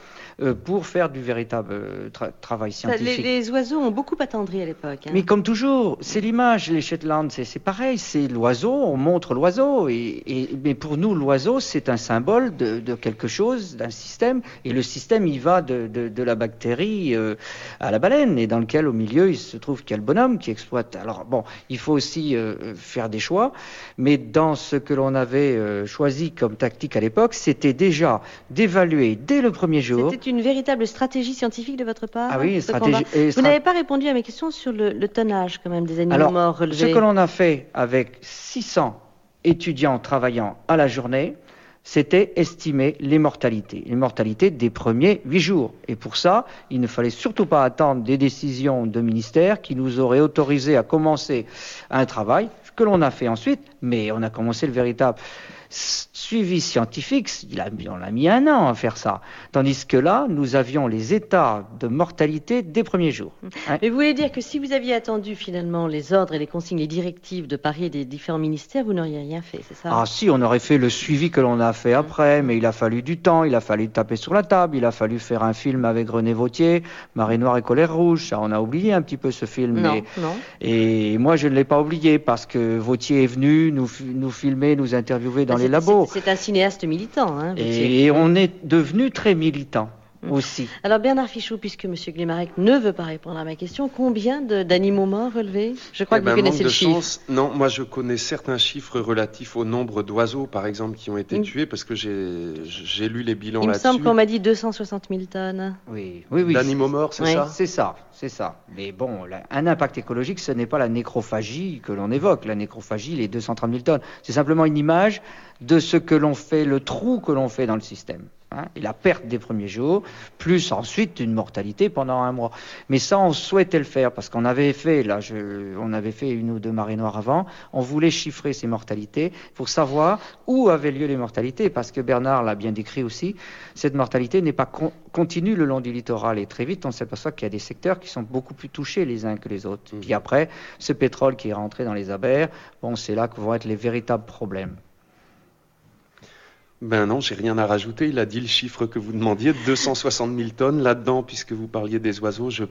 pour faire du véritable euh, tra travail scientifique. Les, les, oiseaux ont beaucoup attendri à l'époque. Hein. Mais comme toujours, c'est l'image. Les Shetland, c'est pareil. C'est l'oiseau, on montre l'oiseau. Et, et, mais pour nous, l'oiseau, c'est un symbole de, de quelque chose, d'un système. Et le système, il va de, de, de la bactérie euh, à la baleine. Et dans lequel, au milieu, il se trouve qu'il y a le bonhomme qui exploite. Alors, bon, il faut aussi euh, faire des choix. Mais dans ce que l'on avait euh, choisi comme tactique à l'époque, c'était déjà d'évaluer dès le premier jour une véritable stratégie scientifique de votre part Ah oui, stratégie. Et Vous n'avez pas répondu à mes questions sur le, le tonnage quand même des animaux Alors, morts relevés. Ce que l'on a fait avec 600 étudiants travaillant à la journée, c'était estimer les mortalités, les mortalités des premiers huit jours. Et pour ça, il ne fallait surtout pas attendre des décisions de ministère qui nous auraient autorisé à commencer un travail que l'on a fait ensuite, mais on a commencé le véritable suivi scientifique, il a, on a mis un an à faire ça. Tandis que là, nous avions les états de mortalité des premiers jours. Hein. Mais vous voulez dire que si vous aviez attendu finalement les ordres et les consignes, les directives de Paris et des différents ministères, vous n'auriez rien fait, c'est ça? Ah si, on aurait fait le suivi que l'on a fait après, mais il a fallu du temps, il a fallu taper sur la table, il a fallu faire un film avec René Vautier, Marée Noire et Colère Rouge, ça on a oublié un petit peu ce film. Non. Et moi je ne l'ai pas oublié parce que Vautier est venu nous, nous filmer, nous interviewer dans les labos. C'est un cinéaste militant. Hein, et on est devenu très militant. Aussi. Alors Bernard Fichou, puisque M. Glimarek ne veut pas répondre à ma question, combien d'animaux morts relevés? Je crois Eh que ben, vous connaissez manque le chiffre. chance. Non, moi je connais certains chiffres relatifs au nombre d'oiseaux, par exemple, qui ont été Mm. tués, parce que j'ai lu les bilans Il me là-dessus. semble qu'on m'a dit 260 000 tonnes. Oui, oui, oui. D'animaux morts, c'est Oui. ça? C'est ça, c'est ça. Mais bon, là, un impact écologique, ce n'est pas la nécrophagie que l'on évoque. La nécrophagie, les 230 000 tonnes, c'est simplement une image de ce que l'on fait, le trou que l'on fait dans le système. Hein, et la perte des premiers jours, plus ensuite une mortalité pendant un mois. Mais ça, on souhaitait le faire parce qu'on avait fait, là, je- on avait fait une ou deux marées noires avant. On voulait chiffrer ces mortalités pour savoir où avaient lieu les mortalités, parce que Bernard l'a bien décrit aussi. Cette mortalité n'est pas con- continue le long du littoral et très vite, on s'aperçoit qu'il y a des secteurs qui sont beaucoup plus touchés les uns que les autres. Puis après, ce pétrole qui est rentré dans les abers, bon, c'est là que vont être les véritables problèmes. Ben non, j'ai rien à rajouter. Il a dit le chiffre que vous demandiez, 260 000 tonnes. Là-dedans, puisque vous parliez des oiseaux, je-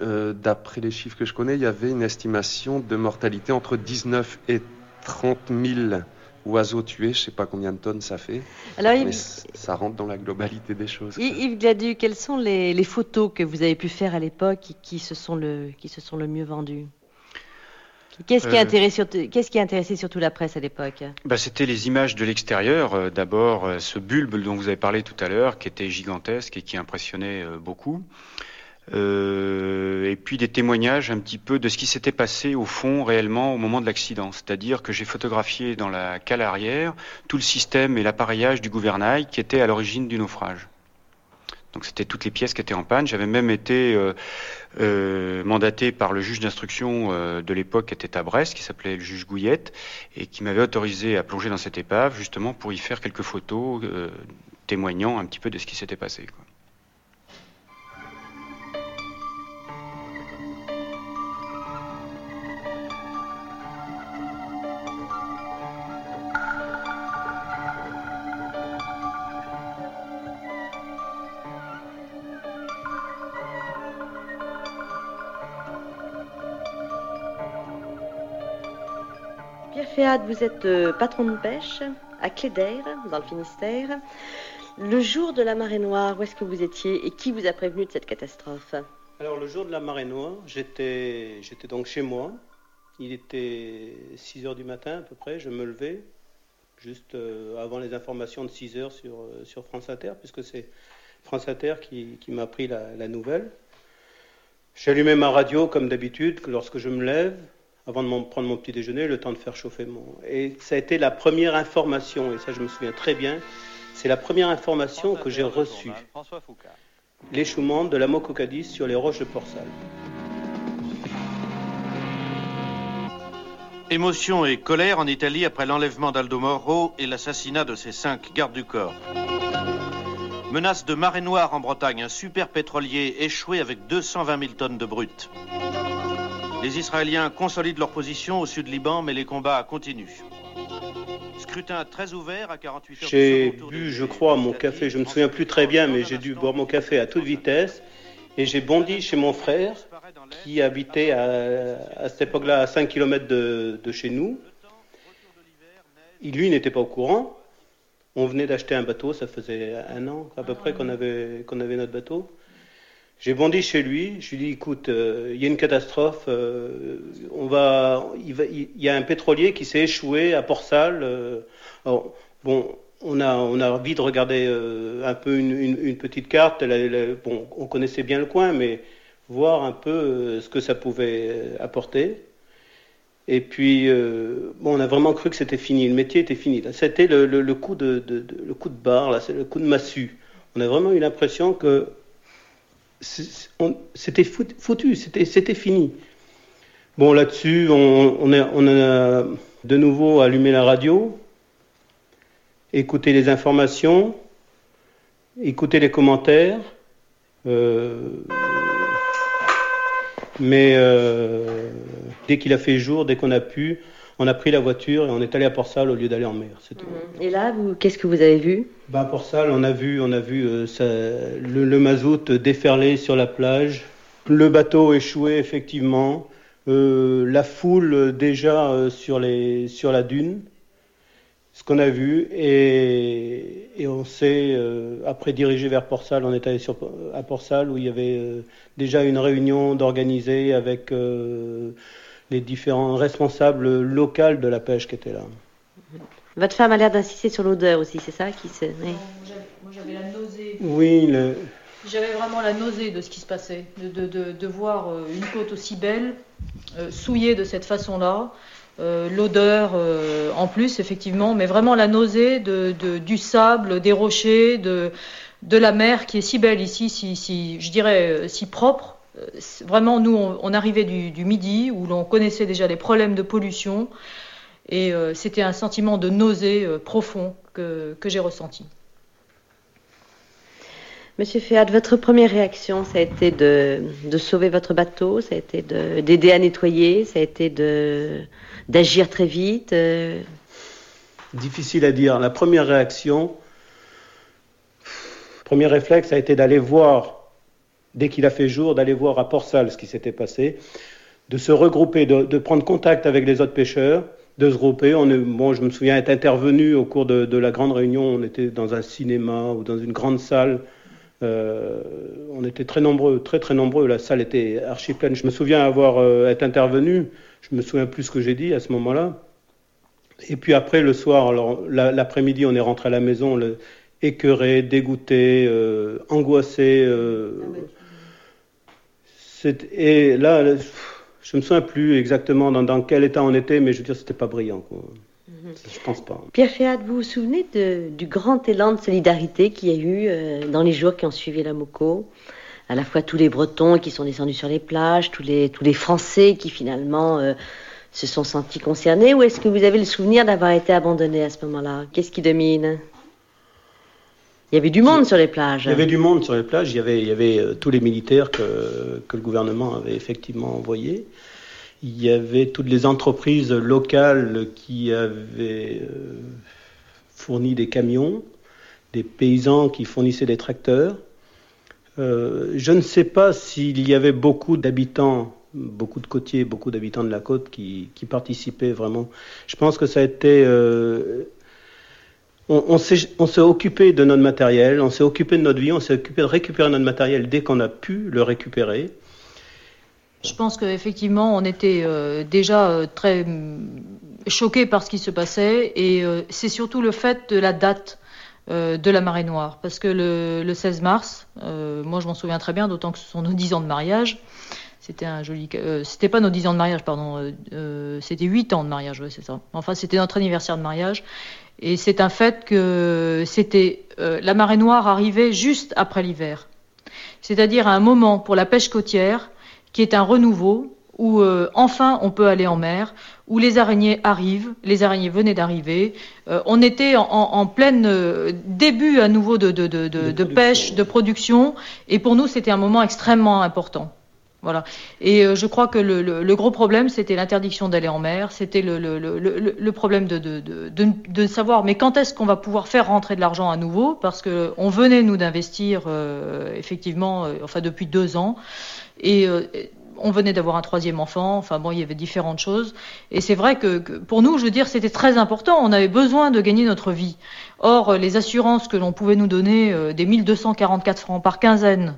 euh, d'après les chiffres que je connais, il y avait une estimation de mortalité entre 19 et 30 000 oiseaux tués. Je sais pas combien de tonnes ça fait, Alors, mais Yves, ça rentre dans la globalité des choses. Yves Yves Gladu, quelles sont les, les photos que vous avez pu faire à l'époque qui se sont le, qui se sont le mieux vendues? Qu'est-ce qui, a Euh. intéressé surtout- qu'est-ce qui a intéressé surtout la presse à l'époque? Bah, C'était les images de l'extérieur. Euh, D'abord, euh, ce bulbe dont vous avez parlé tout à l'heure, qui était gigantesque et qui impressionnait beaucoup. Euh, et puis des témoignages un petit peu de ce qui s'était passé au fond réellement au moment de l'accident. C'est-à-dire que j'ai photographié dans la cale arrière tout le système et l'appareillage du gouvernail qui était à l'origine du naufrage. Donc c'était toutes les pièces qui étaient en panne. J'avais même été euh, euh, mandaté par le juge d'instruction euh, de l'époque qui était à Brest, qui s'appelait le juge Gouillette, et qui m'avait autorisé à plonger dans cette épave justement pour y faire quelques photos témoignant un petit peu de ce qui s'était passé. Vous êtes euh, patron de pêche à Clédaire, dans le Finistère. Le jour de la marée noire, où est-ce que vous étiez et qui vous a prévenu de cette catastrophe? Alors le jour de la marée noire, j'étais, donc chez moi. Il était 6 heures du matin à peu près, je me levais, juste euh, avant les informations de 6 heures sur, euh, sur France Inter, puisque c'est France Inter qui, qui m'a appris la, la nouvelle. J'allumais ma radio comme d'habitude, que lorsque je me lève, avant de prendre mon petit déjeuner, le temps de faire chauffer mon... Et ça a été la première information, et ça je me souviens très bien, c'est la première information que j'ai reçue. François Foucault. L'échouement de la Mococadis sur les roches de Port-Salle. Émotion et colère en Italie après l'enlèvement d'Aldo Moro et l'assassinat de ses cinq gardes du corps. Menace de marée noire en Bretagne, un super pétrolier échoué avec 220 000 tonnes de brut. Les Israéliens consolident leur position au sud Liban, mais les combats continuent. Scrutin très ouvert à 48 heures. J'ai bu, je crois, mon café, je me souviens plus très bien, mais j'ai dû boire mon café à toute vitesse. Et j'ai bondi chez mon frère, qui habitait à, à cette époque-là à 5 km de, de chez nous. Il, lui, n'était pas au courant. On venait d'acheter un bateau, ça faisait un an à peu près qu'on avait, qu'on avait notre bateau. J'ai bondi chez lui, je lui ai dit, écoute, euh, il y a une catastrophe, euh, on va, il, va- y a un pétrolier qui s'est échoué à Port-Salle. euh, bon, on a, envie de regarder euh, un peu une, petite carte. Bon, on connaissait bien le coin, mais voir un peu ce que ça pouvait apporter. Et puis, bon, on a vraiment cru que c'était fini, le métier était fini. C'était le, coup de, le coup de barre, là, le coup de massue. On a vraiment eu l'impression que c'était fout- foutu, c'était fini. Bon, là-dessus, on, on a, on a de nouveau allumé la radio, écouté les informations, écouté les commentaires. euh, mais euh, dès qu'il a fait jour, dès qu'on a pu, on a pris la voiture et on est allé à Port-Salle au lieu d'aller en mer. c'est tout. Et là, qu'est-ce que vous avez vu? Bah, pour ça, on a vu, on a vu euh, ça- le, le mazout déferler sur la plage, le bateau échoué effectivement, euh, la foule euh, déjà euh, sur, les, sur la dune, ce qu'on a vu, et, et on s'est après dirigé vers Port-Salle. On est allé sur, à Port-Salle où il y avait déjà une réunion d'organiser avec les différents responsables locaux de la pêche qui étaient là. Votre femme a l'air d'insister sur l'odeur aussi, c'est ça qui se. Moi j'avais la nausée. Oui, le... J'avais vraiment la nausée de ce qui se passait, de, de, de, voir euh, une côte aussi belle, euh, souillée de cette façon-là, euh, l'odeur euh, en plus, effectivement, mais vraiment la nausée de, du sable, des rochers, de, de la mer qui est si belle ici, si, si je dirais si propre. Vraiment, nous, on, on arrivait du, du, midi où l'on connaissait déjà les problèmes de pollution et c'était un sentiment de nausée profond que, que j'ai ressenti. Monsieur Féad, votre première réaction, ça a été de, de sauver votre bateau, ça a été d'aider à nettoyer, ça a été d'agir très vite. Euh... Difficile à dire. La première réaction, premier réflexe a été d'aller voir, dès qu'il a fait jour, d'aller voir à Port-Salle ce qui s'était passé, de se regrouper, de, prendre contact avec les autres pêcheurs, de se grouper. Bon, je me souviens être intervenu au cours de, la grande réunion. On était dans un cinéma ou dans une grande salle euh, on était très nombreux, très très nombreux. La salle était archi pleine. Je me souviens avoir euh, été intervenu. Je me souviens plus ce que j'ai dit à ce moment-là. Et puis après le soir, l'après-midi, on est rentré à la maison, le, écœuré, dégoûté, euh, angoissé. Euh, et là, je me souviens plus exactement dans, dans, quel état on était, mais je veux dire, c'était pas brillant. Quoi. Je pense pas. Pierre Féat, vous vous souvenez de, du grand élan de solidarité qu'il y a eu euh, dans les jours qui ont suivi la MOCO? À la fois tous les Bretons qui sont descendus sur les plages, tous les, tous les Français qui finalement euh, se sont sentis concernés, ou est-ce que vous avez le souvenir d'avoir été abandonné à ce moment-là? Qu'est-ce qui domine? Il y avait du monde sur les plages. Il y avait du monde sur les plages. Il y avait, il y avait euh, tous les militaires que, que le gouvernement avait effectivement envoyés. Il y avait toutes les entreprises locales qui avaient euh, fourni des camions, des paysans qui fournissaient des tracteurs. Euh, je ne sais pas s'il y avait beaucoup d'habitants, beaucoup de côtiers, beaucoup d'habitants de la côte qui, qui, participaient vraiment. Je pense que ça a été... Euh, on, s'est occupé de notre matériel, on s'est occupé de notre vie, on s'est occupé de récupérer notre matériel dès qu'on a pu le récupérer. Je pense qu'effectivement, on était euh, déjà euh, très choqués par ce qui se passait et euh, c'est surtout le fait de la date de la marée noire. Parce que le, le 16 mars, moi je m'en souviens très bien, d'autant que ce sont nos 10 ans de mariage. C'était un joli. c'était pas nos 10 ans de mariage, pardon. c'était 8 ans de mariage, ouais, c'est ça. Enfin, c'était notre anniversaire de mariage. Et c'est un fait que c'était. la marée noire arrivait juste après l'hiver. C'est-à-dire à un moment pour la pêche côtière qui est un renouveau où euh, enfin on peut aller en mer, où les araignées arrivent, les araignées venaient d'arriver. Euh, on était en, en pleine euh, début à nouveau de, de, de, de pêche, de production, et pour nous c'était un moment extrêmement important. Voilà. Et euh, je crois que le, le, le gros problème, c'était l'interdiction d'aller en mer, c'était le, le, problème de, de, de, de, savoir, mais quand est-ce qu'on va pouvoir faire rentrer de l'argent à nouveau? Parce que on venait nous d'investir euh, effectivement, euh, enfin depuis deux ans, et on venait d'avoir un troisième enfant, enfin bon, il y avait différentes choses. Et c'est vrai que, que, pour nous, je veux dire, c'était très important. On avait besoin de gagner notre vie. Or, les assurances que l'on pouvait nous donner, euh, des 1244 francs par quinzaine,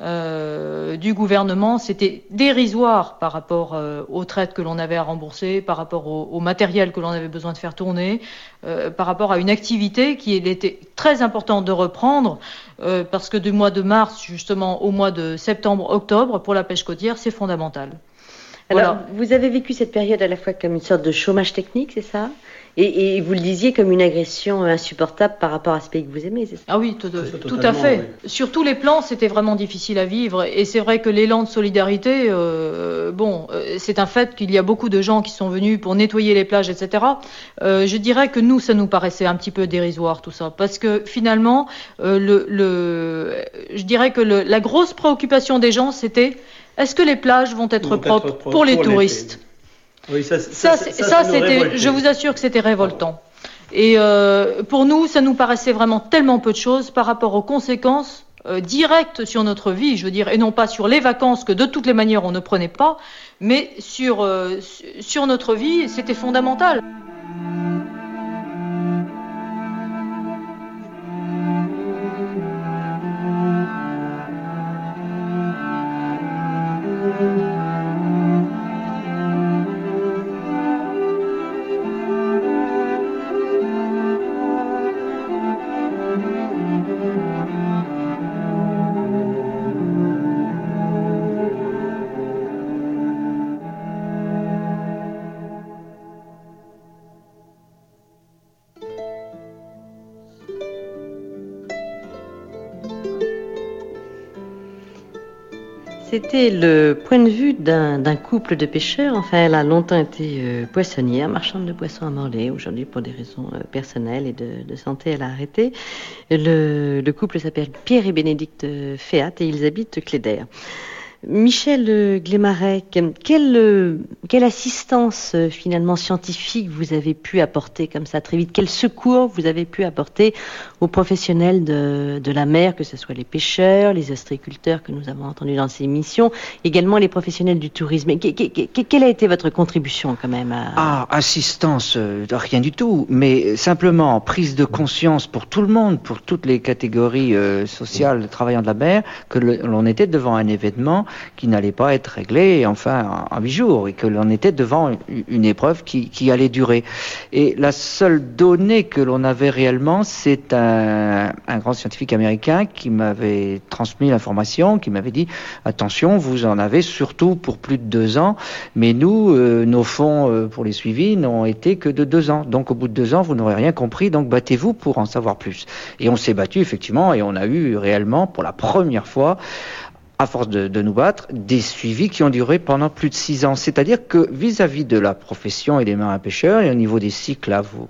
euh, du gouvernement, c'était dérisoire par rapport euh, aux traites que l'on avait à rembourser, par rapport au, au matériel que l'on avait besoin de faire tourner, euh, par rapport à une activité qui était très importante de reprendre, parce que du mois de mars justement au mois de septembre-octobre, pour la pêche côtière, c'est fondamental. Alors, voilà. vous avez vécu cette période à la fois comme une sorte de chômage technique, c'est ça? Et, et, vous le disiez comme une agression insupportable par rapport à ce pays que vous aimez, c'est ça? Ah oui, tout, tout à fait. Oui. Sur tous les plans, c'était vraiment difficile à vivre. Et c'est vrai que l'élan de solidarité, euh, bon, euh, c'est un fait qu'il y a beaucoup de gens qui sont venus pour nettoyer les plages, etc. Euh, je dirais que nous, ça nous paraissait un petit peu dérisoire tout ça, parce que finalement, euh, le, le, je dirais que le, la grosse préoccupation des gens, c'était est-ce que les plages vont être vont propres être pour les pour touristes? Oui, ça, ça, ça, ça c'était, je vous assure que c'était révoltant. Et euh, pour nous, ça nous paraissait vraiment tellement peu de choses par rapport aux conséquences euh, directes sur notre vie, je veux dire, et non pas sur les vacances que de toutes les manières on ne prenait pas, mais sur, euh, sur notre vie, c'était fondamental. C'était le point de vue d'un couple de pêcheurs. Enfin, elle a longtemps été euh, poissonnière, marchande de poissons à Morlaix. Aujourd'hui, pour des raisons euh, personnelles et de, santé, elle a arrêté. Le, le couple s'appelle Pierre et Bénédicte Féat et ils habitent Cléder. Michel Glémarec, quelle, quelle assistance euh, finalement scientifique vous avez pu apporter comme ça très vite? Quel secours vous avez pu apporter aux professionnels de, la mer, que ce soit les pêcheurs, les ostréiculteurs que nous avons entendus dans ces émissions, également les professionnels du tourisme? Quelle a été votre contribution quand même Ah, assistance, euh, rien du tout, mais simplement prise de conscience pour tout le monde, pour toutes les catégories euh, sociales travaillant de la mer, que l'on était devant un événement qui n'allait pas être réglé enfin en huit jours et que l'on était devant une épreuve qui, allait durer. Et la seule donnée que l'on avait réellement, c'est un, un, grand scientifique américain qui m'avait transmis l'information, qui m'avait dit attention, vous en avez surtout pour plus de deux ans, mais nous, euh, nos fonds euh, pour les suivis n'ont été que de deux ans. Donc au bout de deux ans, vous n'aurez rien compris, donc battez-vous pour en savoir plus. Et on s'est battu effectivement et on a eu réellement pour la première fois à force de, nous battre, des suivis qui ont duré pendant plus de six ans. C'est-à-dire que vis-à-vis de la profession et des marins pêcheurs, et au niveau des cycles, là, vous,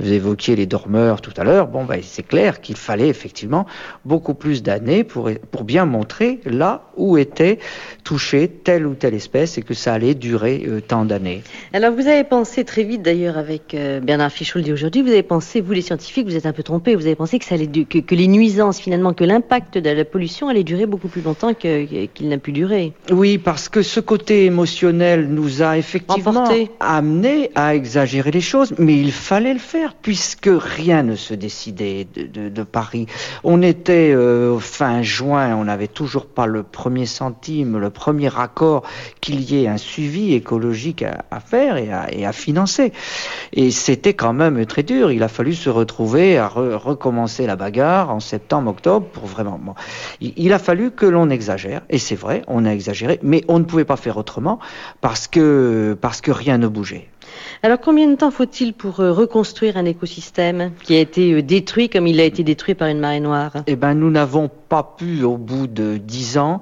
évoquiez les dormeurs tout à l'heure, bon, ben, c'est clair qu'il fallait effectivement beaucoup plus d'années pour, pour bien montrer là où était touchée telle ou telle espèce et que ça allait durer euh, tant d'années. Alors, vous avez pensé très vite, d'ailleurs, avec euh, Bernard Fichot le dit aujourd'hui, vous avez pensé, vous les scientifiques, vous êtes un peu trompés, vous avez pensé que les nuisances, finalement, que l'impact de la pollution allait durer beaucoup plus longtemps que qu'il n'a pu durer. Oui, parce que ce côté émotionnel nous a effectivement amené à exagérer les choses, mais il fallait le faire puisque rien ne se décidait de, Paris. On était euh, fin juin, on n'avait toujours pas le premier centime, le premier accord qu'il y ait un suivi écologique à, faire et à, et à, financer. Et c'était quand même très dur. Il a fallu se retrouver à recommencer la bagarre en septembre, octobre pour vraiment. il a fallu que l'on exagère et c'est vrai, on a exagéré, mais on ne pouvait pas faire autrement parce que, parce que rien ne bougeait. Alors combien de temps faut-il pour euh, reconstruire un écosystème qui a été euh, détruit comme il a été détruit par une marée noire? Eh bien, nous n'avons pas pu au bout de dix ans.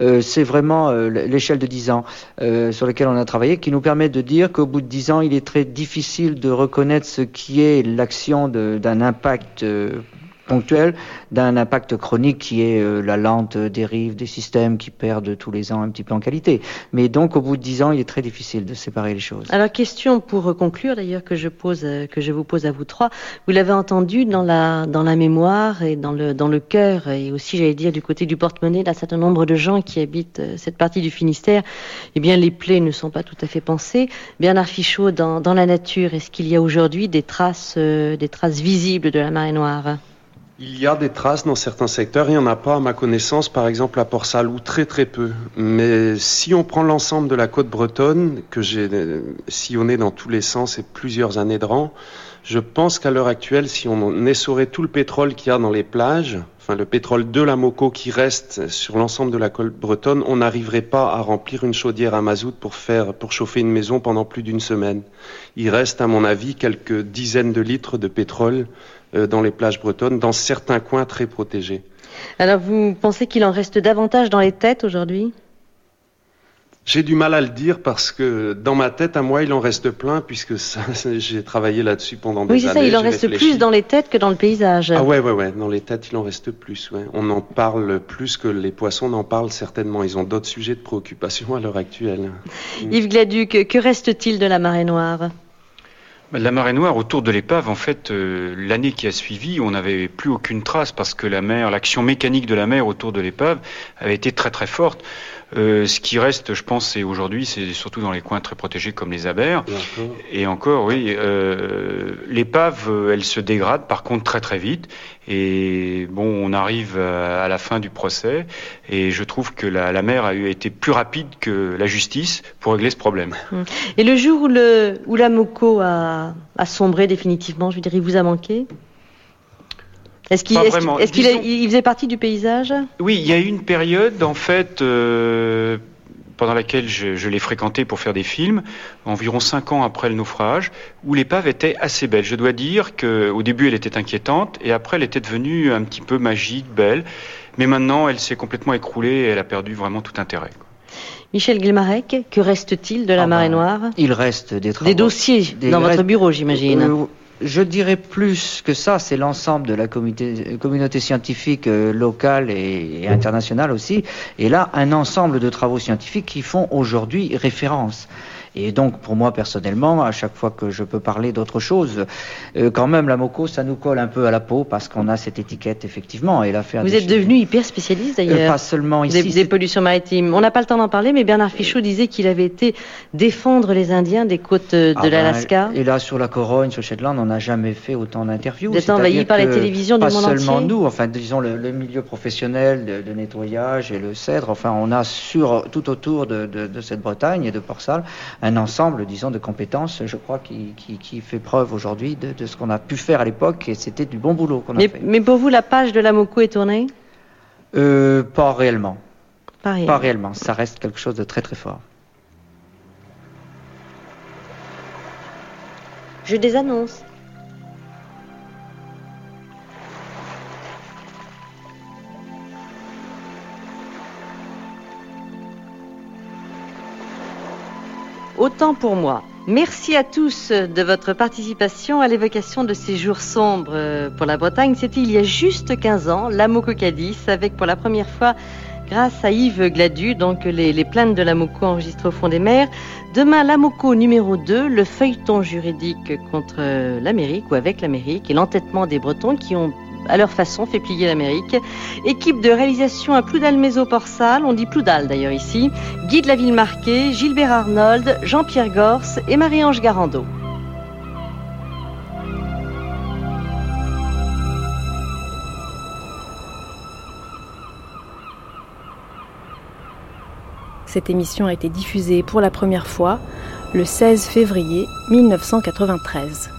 Euh, c'est vraiment l'échelle de dix ans sur laquelle on a travaillé qui nous permet de dire qu'au bout de dix ans, il est très difficile de reconnaître ce qui est l'action d'un impact ponctuel d'un impact chronique qui est euh, la lente dérive des systèmes qui perdent tous les ans un petit peu en qualité. Mais donc, au bout de dix ans, il est très difficile de séparer les choses. Alors, question pour conclure d'ailleurs que je pose, euh, que je vous pose à vous trois. Vous l'avez entendu dans la, dans la mémoire et dans le, dans le cœur et aussi, j'allais dire, du côté du porte-monnaie d'un certain nombre de gens qui habitent euh, cette partie du Finistère. Eh bien, les plaies ne sont pas tout à fait pensées. Bernard Fichot, dans, dans la nature, est-ce qu'il y a aujourd'hui des traces, des traces visibles de la marée noire? Il y a des traces dans certains secteurs, il n'y en a pas à ma connaissance, par exemple à Port-Salle, ou très très peu. Mais si on prend l'ensemble de la côte bretonne, que j'ai sillonné dans tous les sens et plusieurs années de rang, je pense qu'à l'heure actuelle, si on essorait tout le pétrole qu'il y a dans les plages, enfin le pétrole de la Moco qui reste sur l'ensemble de la côte bretonne, on n'arriverait pas à remplir une chaudière à mazout pour pour chauffer une maison pendant plus d'une semaine. Il reste, à mon avis, quelques dizaines de litres de pétrole euh, dans les plages bretonnes, dans certains coins très protégés. Alors vous pensez qu'il en reste davantage dans les têtes aujourd'hui? J'ai du mal à le dire parce que dans ma tête, à moi, il en reste plein puisque j'ai travaillé là-dessus pendant des années. Oui, c'est ça, il en reste plus dans les têtes que dans le paysage. Ah ouais, ouais, ouais, dans les têtes, il en reste plus. Ouais. On en parle plus que les poissons n'en parlent certainement. Ils ont d'autres sujets de préoccupation à l'heure actuelle. Yves Gladuc, que reste-t-il de la marée noire? La marée noire autour de l'épave, en fait, euh, l'année qui a suivi, on n'avait plus aucune trace parce que la mer, l'action mécanique de la mer autour de l'épave avait été très très forte. Euh, ce qui reste, je pense, c'est aujourd'hui, c'est surtout dans les coins très protégés comme les abers. Et encore, oui, euh, l'épave, euh, elle se dégrade par contre très très vite. Et bon, on arrive à la fin du procès, et je trouve que la, la mer a eu été plus rapide que la justice pour régler ce problème. Et le jour où, le, où la Moco a, a sombré définitivement, je veux dire, il vous a manqué? Est-ce qu'il est faisait partie du paysage? Oui, il y a eu une période, en fait, euh, pendant laquelle je, l'ai fréquenté pour faire des films, environ cinq ans après le naufrage, où l'épave était assez belle. Je dois dire qu'au début, elle était inquiétante, et après, elle était devenue un petit peu magique, belle. Mais maintenant, elle s'est complètement écroulée et elle a perdu vraiment tout intérêt. Michel Guilmarec, que reste-t-il de la ah marée ben, noire? Il reste des Des dossiers dans votre bureau, j'imagine. Euh, je dirais plus que ça, c'est l'ensemble de la communauté, scientifique euh, locale et, internationale aussi. Et là, un ensemble de travaux scientifiques qui font aujourd'hui référence. Et donc, pour moi, personnellement, à chaque fois que je peux parler d'autre chose, euh, quand même, la MOCO, ça nous colle un peu à la peau parce qu'on a cette étiquette, effectivement. Et l'affaire Vous êtes devenu hyper spécialiste, d'ailleurs. Euh, pas seulement ici. Des, pollutions maritimes. On n'a pas le temps d'en parler, mais Bernard Fichot disait qu'il avait été défendre les Indiens des côtes euh, de ah ben, l'Alaska. et là, sur la Corogne, sur Shetland, on n'a jamais fait autant d'interviews. Vous êtes envahi par les télévisions du monde entier Pas seulement nous, enfin, disons, le, milieu professionnel de, nettoyage et le cèdre. Enfin, on a sur, tout autour de, de cette Bretagne et de Port-Salle un ensemble, disons, de compétences, je crois, qui, qui, fait preuve aujourd'hui de, ce qu'on a pu faire à l'époque, et c'était du bon boulot qu'on a fait. Mais pour vous, la page de la Moco est tournée? Euh, Pas réellement. Pas réellement. Pas réellement. Ça reste quelque chose de très très fort. Je des Autant pour moi. Merci à tous de votre participation à l'évocation de ces jours sombres euh, pour la Bretagne. C'était il y a juste 15 ans, la Moco-Cadiz, avec pour la première fois, grâce à Yves Gladu, donc les, les plaintes de la Moco enregistrées au fond des mers. Demain, la Moco numéro 2, le feuilleton juridique contre l'Amérique ou avec l'Amérique et l'entêtement des Bretons qui ont à leur façon, fait plier l'Amérique. Équipe de réalisation à Ploudal Méso Porsal, on dit Ploudal d'ailleurs ici. Guy de la Ville Marquée, Gilbert Arnold, Jean-Pierre Gors et Marie-Ange Garando. Cette émission a été diffusée pour la première fois le 16 février 1993.